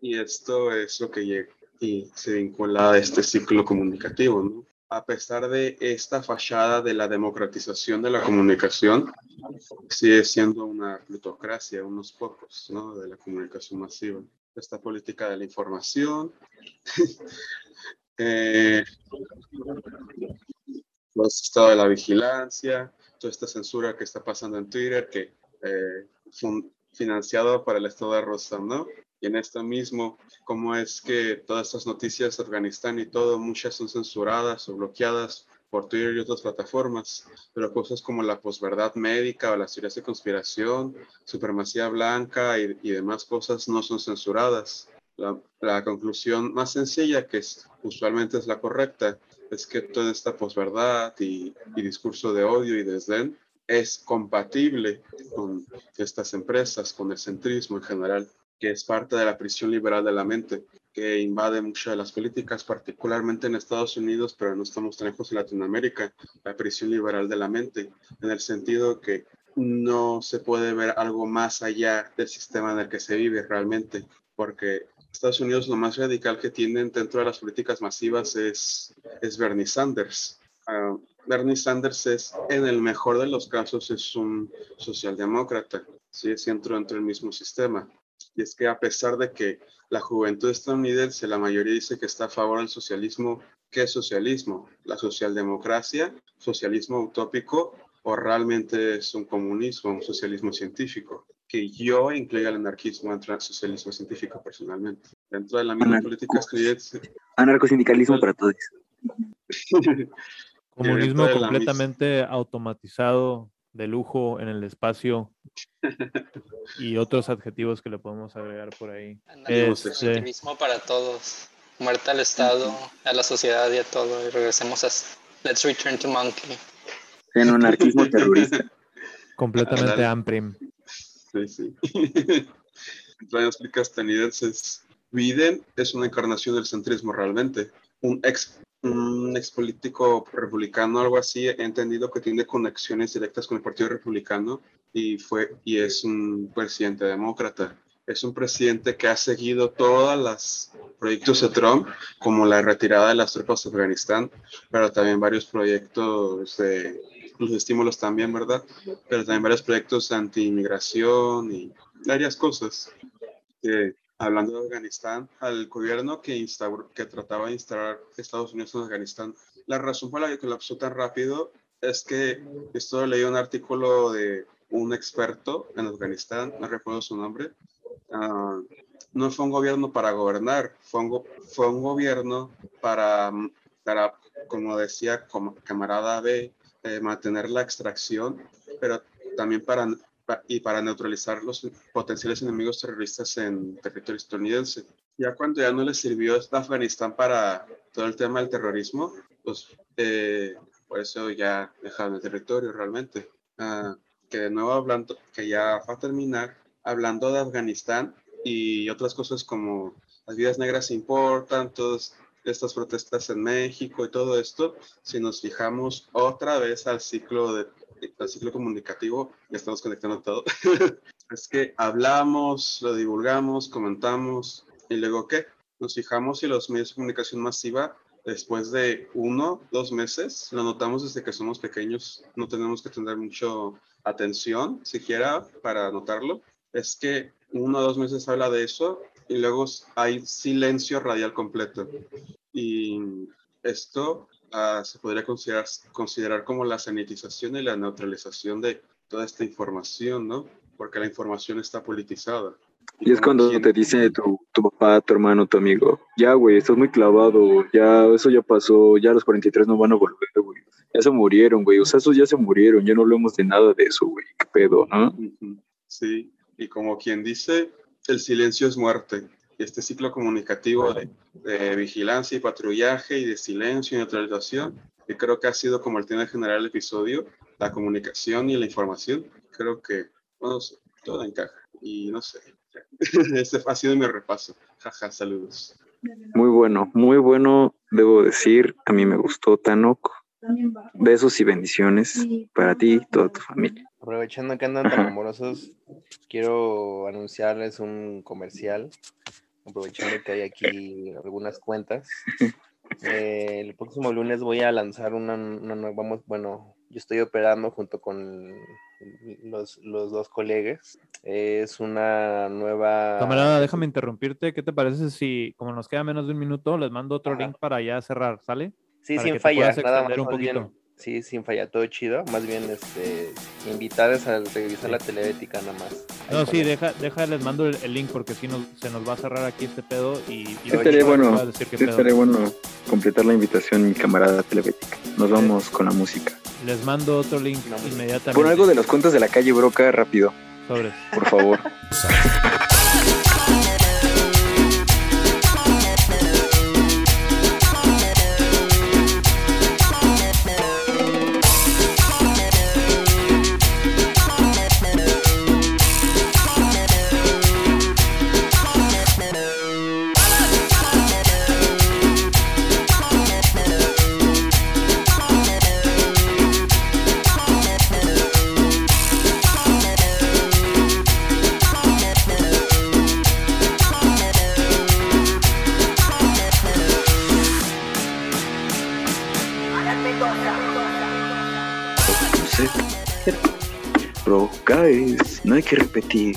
Y esto es lo que llega y se vincula a este ciclo comunicativo, ¿no? A pesar de esta fachada de la democratización de la comunicación, sigue siendo una plutocracia, unos pocos, ¿no? De la comunicación masiva. Esta política de la información, eh, los estado de la vigilancia, esta censura que está pasando en Twitter, que eh, financiado para el Estado de Rostam, ¿no? Y en esto mismo, cómo es que todas estas noticias de Afganistán y todo, muchas son censuradas o bloqueadas por Twitter y otras plataformas, pero cosas como la posverdad médica o las teorías de conspiración, supremacía blanca y, demás cosas no son censuradas. La, conclusión más sencilla, que usualmente es la correcta, es que toda esta posverdad y discurso de odio y desdén es compatible con estas empresas, con el centrismo en general, que es parte de la prisión liberal de la mente, que invade muchas de las políticas, particularmente en Estados Unidos, pero no estamos tan lejos en Latinoamérica, la prisión liberal de la mente, en el sentido que no se puede ver algo más allá del sistema en el que se vive realmente, porque Estados Unidos lo más radical que tienen dentro de las políticas masivas es, es Bernie Sanders. Uh, Bernie Sanders es, en el mejor de los casos, es un socialdemócrata, sí, es dentro, dentro del mismo sistema. Y es que a pesar de que la juventud estadounidense, la mayoría dice que está a favor del socialismo, ¿qué es socialismo? ¿La socialdemocracia? ¿Socialismo utópico? ¿O realmente es un comunismo, un socialismo científico? que yo incluya el anarquismo dentro del socialismo científico personalmente. Dentro de la misma política estadounidense. Anarcosindicalismo para todos. Comunismo completamente automatizado, de lujo en el espacio y otros adjetivos que le podemos agregar por ahí. Ándale, Este, Optimismo para todos. Muerte al Estado, a la sociedad y a todo. Y regresemos a Let's Return to Monkey. En un anarquismo terrorista. completamente amprim. Sí, sí. Rayos estadounidenses. Biden es una encarnación del centrismo realmente. Un ex, un ex político republicano, algo así, he entendido que tiene conexiones directas con el Partido Republicano y, fue, y es un presidente demócrata. Es un presidente que ha seguido todos los proyectos de Trump, como la retirada de las tropas de Afganistán, pero también varios proyectos de los estímulos también, ¿verdad? Pero también varios proyectos anti-inmigración y varias cosas. Hablando de Afganistán, al gobierno que, instauró, que trataba de instalar Estados Unidos en Afganistán, la razón por la que colapsó tan rápido es que esto leí un artículo de un experto en Afganistán, no recuerdo su nombre, ah, no fue un gobierno para gobernar, fue un, fue un gobierno para, para, como decía como camarada B, eh, mantener la extracción, pero también para, pa- y para neutralizar los potenciales enemigos terroristas en territorio estadounidense. Ya cuando ya no les sirvió Afganistán para todo el tema del terrorismo, pues eh, por eso ya dejaron el territorio realmente. Ah, que de nuevo hablando, que ya va a terminar, hablando de Afganistán y otras cosas como las vidas negras importan, todas estas protestas en México y todo esto, si nos fijamos otra vez al ciclo de al ciclo comunicativo, ya estamos conectando todo, es que hablamos, lo divulgamos, comentamos, y luego qué? Nos fijamos si los medios de comunicación masiva, después de uno, dos meses, lo notamos desde que somos pequeños, no tenemos que tener mucho atención siquiera para notarlo, es que uno o dos meses habla de eso y luego hay silencio radial completo. Y esto ah, se podría considerar, considerar como la sanitización y la neutralización de toda esta información, ¿no? Porque la información está politizada. Y es como cuando quien- te dice tu, tu papá, tu hermano, tu amigo, ya, güey, estás muy clavado, ya, eso ya pasó, ya los 43 no van a volver, güey. Ya se murieron, güey, o sea, esos ya se murieron, ya no hablemos de nada de eso, güey, qué pedo, ¿no? Sí, y como quien dice, el silencio es muerte. Este ciclo comunicativo de, de vigilancia y patrullaje y de silencio y neutralización, que creo que ha sido como el tema general del episodio, la comunicación y la información, creo que, bueno, todo encaja. Y no sé, este ha sido mi repaso. Jaja, saludos. Muy bueno, muy bueno, debo decir, a mí me gustó Tanok. Besos y bendiciones para ti y toda tu familia. Aprovechando que andan tan amorosos, quiero anunciarles un comercial. Aprovechando que hay aquí algunas cuentas. Eh, el próximo lunes voy a lanzar una, una nueva, vamos, bueno, yo estoy operando junto con los, los dos colegas. Es una nueva... Camarada, déjame interrumpirte. ¿Qué te parece si, como nos queda menos de un minuto, les mando otro Ajá. link para ya cerrar? ¿Sale? Sí, sin que te falla, puedas nada más, un bien, poquito. sí, sin falla, todo chido. Más bien, este, invitarles a revisar la televética nada más. Ahí No, sí, deja, deja, les mando el, el link porque si nos, se nos va a cerrar aquí este pedo y, y estaría les bueno, estaría bueno completar la invitación, mi camarada televética. Nos vamos con la música. Les mando otro link No, inmediatamente. Pon algo de las cuentas de la calle Broca rápido, Sobres. por favor. no hay que repetir.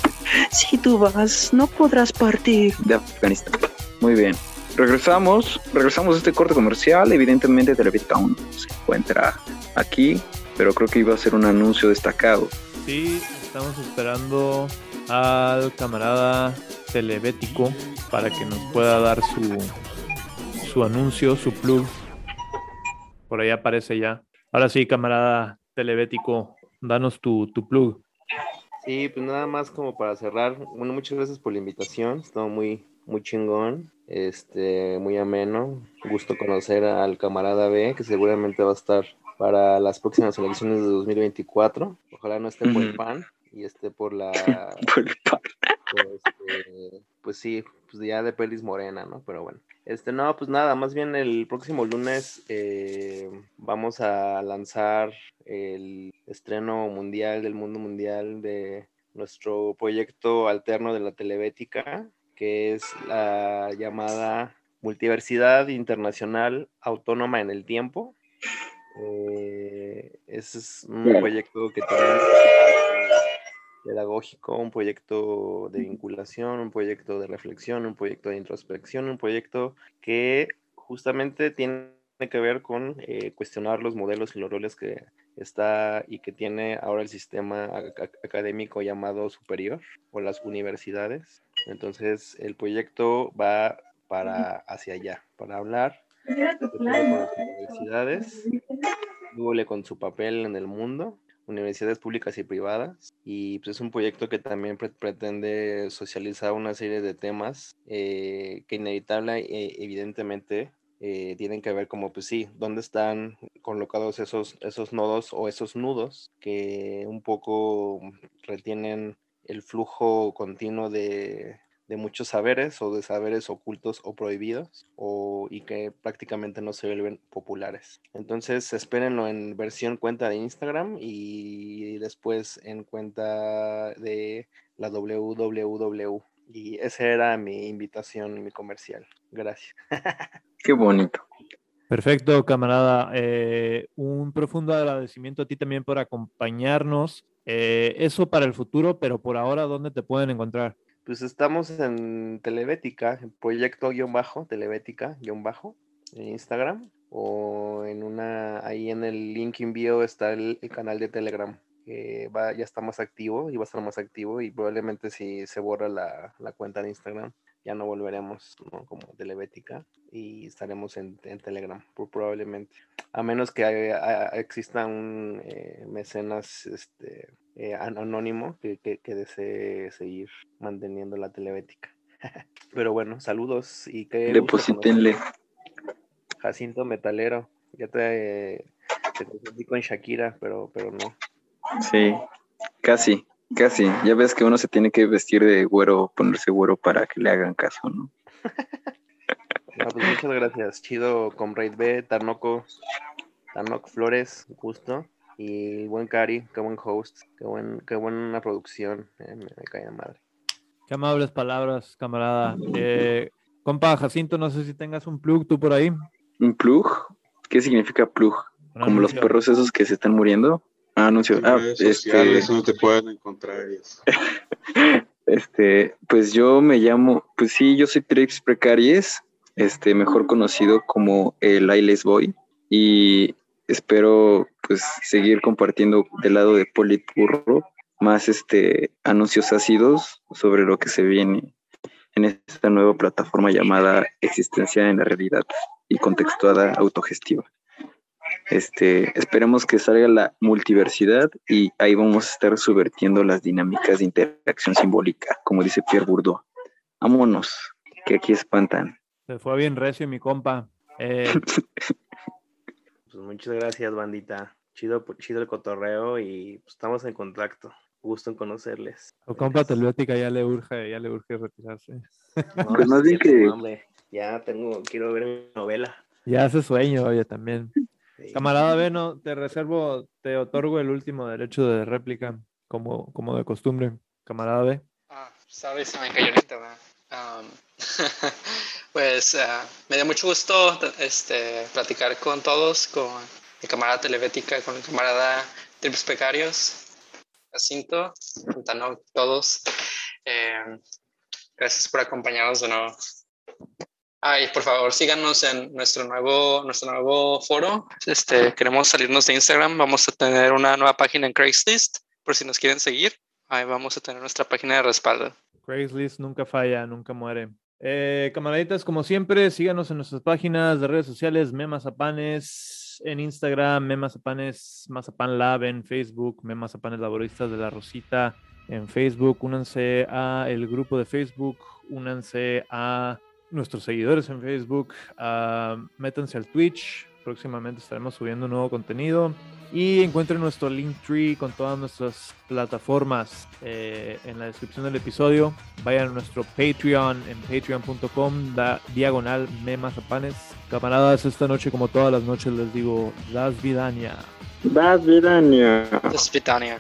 Si tú vas, no podrás partir. De Afganistán. Muy bien. Regresamos, regresamos a este corte comercial. Evidentemente, Televética aún se encuentra aquí, pero creo que iba a ser un anuncio destacado. Sí, estamos esperando al camarada telebético para que nos pueda dar su, su anuncio, su plug. Por ahí aparece ya. Ahora sí, camarada telebético, danos tu, tu plug. Sí, pues nada más como para cerrar. Bueno, muchas gracias por la invitación. Estuvo muy, muy chingón, este, muy ameno. Gusto conocer al camarada B, que seguramente va a estar para las próximas elecciones de 2024. Ojalá no esté por el PAN y esté por la... Por el pan. este, pues sí, pues ya de pelis morena, ¿no? Pero bueno. Este, no, pues nada, más bien el próximo lunes eh, vamos a lanzar el estreno mundial del mundo mundial de nuestro proyecto alterno de la telebética, que es la llamada Multiversidad Internacional Autónoma en el Tiempo. Eh, ese es un proyecto que tenemos pedagógico, un proyecto de vinculación, un proyecto de reflexión, un proyecto de introspección, un proyecto que justamente tiene que ver con eh, cuestionar los modelos y los roles que está y que tiene ahora el sistema ac- ac- académico llamado superior o las universidades. Entonces el proyecto va para hacia allá, para hablar todo con las universidades, con su papel en el mundo, universidades públicas y privadas, y pues es un proyecto que también pre- pretende socializar una serie de temas eh, que inevitable e evidentemente eh, tienen que ver como pues sí, dónde están colocados esos, esos nodos o esos nudos que un poco retienen el flujo continuo de, de muchos saberes o de saberes ocultos o prohibidos o, y que prácticamente no se vuelven populares. Entonces espérenlo en versión cuenta de Instagram y después en cuenta de la www. Y esa era mi invitación y mi comercial. Gracias. Qué bonito. Perfecto, camarada. Eh, un profundo agradecimiento a ti también por acompañarnos. Eh, eso para el futuro, pero por ahora, ¿dónde te pueden encontrar? Pues estamos en Telebética, en proyecto guion bajo, Telebética guion bajo, en Instagram o en una, ahí en el link envío está el, el canal de Telegram. que va, ya está más activo y va a estar más activo y probablemente si se borra la, la cuenta de Instagram ya no volveremos ¿no? como Telebética y estaremos en, en Telegram pro- probablemente. A menos que haya- exista un eh, mecenas este, eh, an- anónimo que, que, que desee seguir manteniendo la Telebética. Pero bueno, saludos y que Deposítenle. Jacinto Metalero. Ya te, te confundí con Shakira, pero, pero no. Sí, casi, casi. Ya ves que uno se tiene que vestir de güero, ponerse güero para que le hagan caso, ¿no? No, pues muchas gracias. Chido, Comrade B, Tarnoco, Tarnoc Flores, gusto. Y buen Cari, qué buen host, qué, buen, qué buena producción. eh, me, me cae de madre. Qué amables palabras, camarada. Eh, compa Jacinto, no sé si tengas un plug tú por ahí. ¿Un plug? ¿Qué significa plug? Como los perros esos que se están muriendo. Ah, anuncio. Ah, redes este, sociales no te pueden encontrar. este, pues yo me llamo, pues sí, yo soy Trix Precaries, este, mejor conocido como el Ailes Boy, y espero pues seguir compartiendo del lado de Politburro más este anuncios ácidos sobre lo que se viene en esta nueva plataforma llamada Existencia en la Realidad y contextuada autogestiva. Este, esperemos que salga la multiversidad y ahí vamos a estar subvertiendo las dinámicas de interacción simbólica, como dice Pierre Bourdieu. Vámonos, que aquí espantan. Se fue bien recio, mi compa. Eh, Pues muchas gracias, bandita. Chido, chido el cotorreo y pues, estamos en contacto. Gusto en conocerles. tu compa Telvética ya le urge, ya le urge retirarse. No, Pues más bien ya tengo que-. Ya tengo, quiero ver mi novela. Ya hace sueño, oye, también. Sí. Camarada Beno, te reservo, te otorgo el último derecho de réplica, como, como de costumbre. Camarada B. Ah, sorry, se me cayó el internet. Um, pues ah, me dio mucho gusto este, platicar con todos, con mi camarada Televética, con mi camarada Trips Pecarios, Jacinto, Tano, todos. Eh, gracias por acompañarnos de nuevo. Ah, y por favor, síganos en nuestro nuevo, nuestro nuevo foro. Este, queremos salirnos de Instagram. Vamos a tener una nueva página en Craigslist, por si nos quieren seguir. Ahí vamos a tener nuestra página de respaldo. Craigslist nunca falla, nunca muere. Eh, camaraditas, como siempre, síganos en nuestras páginas de redes sociales, Memazapanes, en Instagram, Memazapanes, Mazapan Lab en Facebook, Memazapanes Laboristas de la Rosita en Facebook. Únanse a el grupo de Facebook, únanse a nuestros seguidores en Facebook, ah, métanse al Twitch. Próximamente estaremos subiendo nuevo contenido. Y encuentren nuestro Linktree con todas nuestras plataformas eh, en la descripción del episodio. Vayan a nuestro Patreon en patreon.com diagonal memazapanes. Camaradas, esta noche como todas las noches les digo, Das Vidania. Das Vidania. Das Vidania.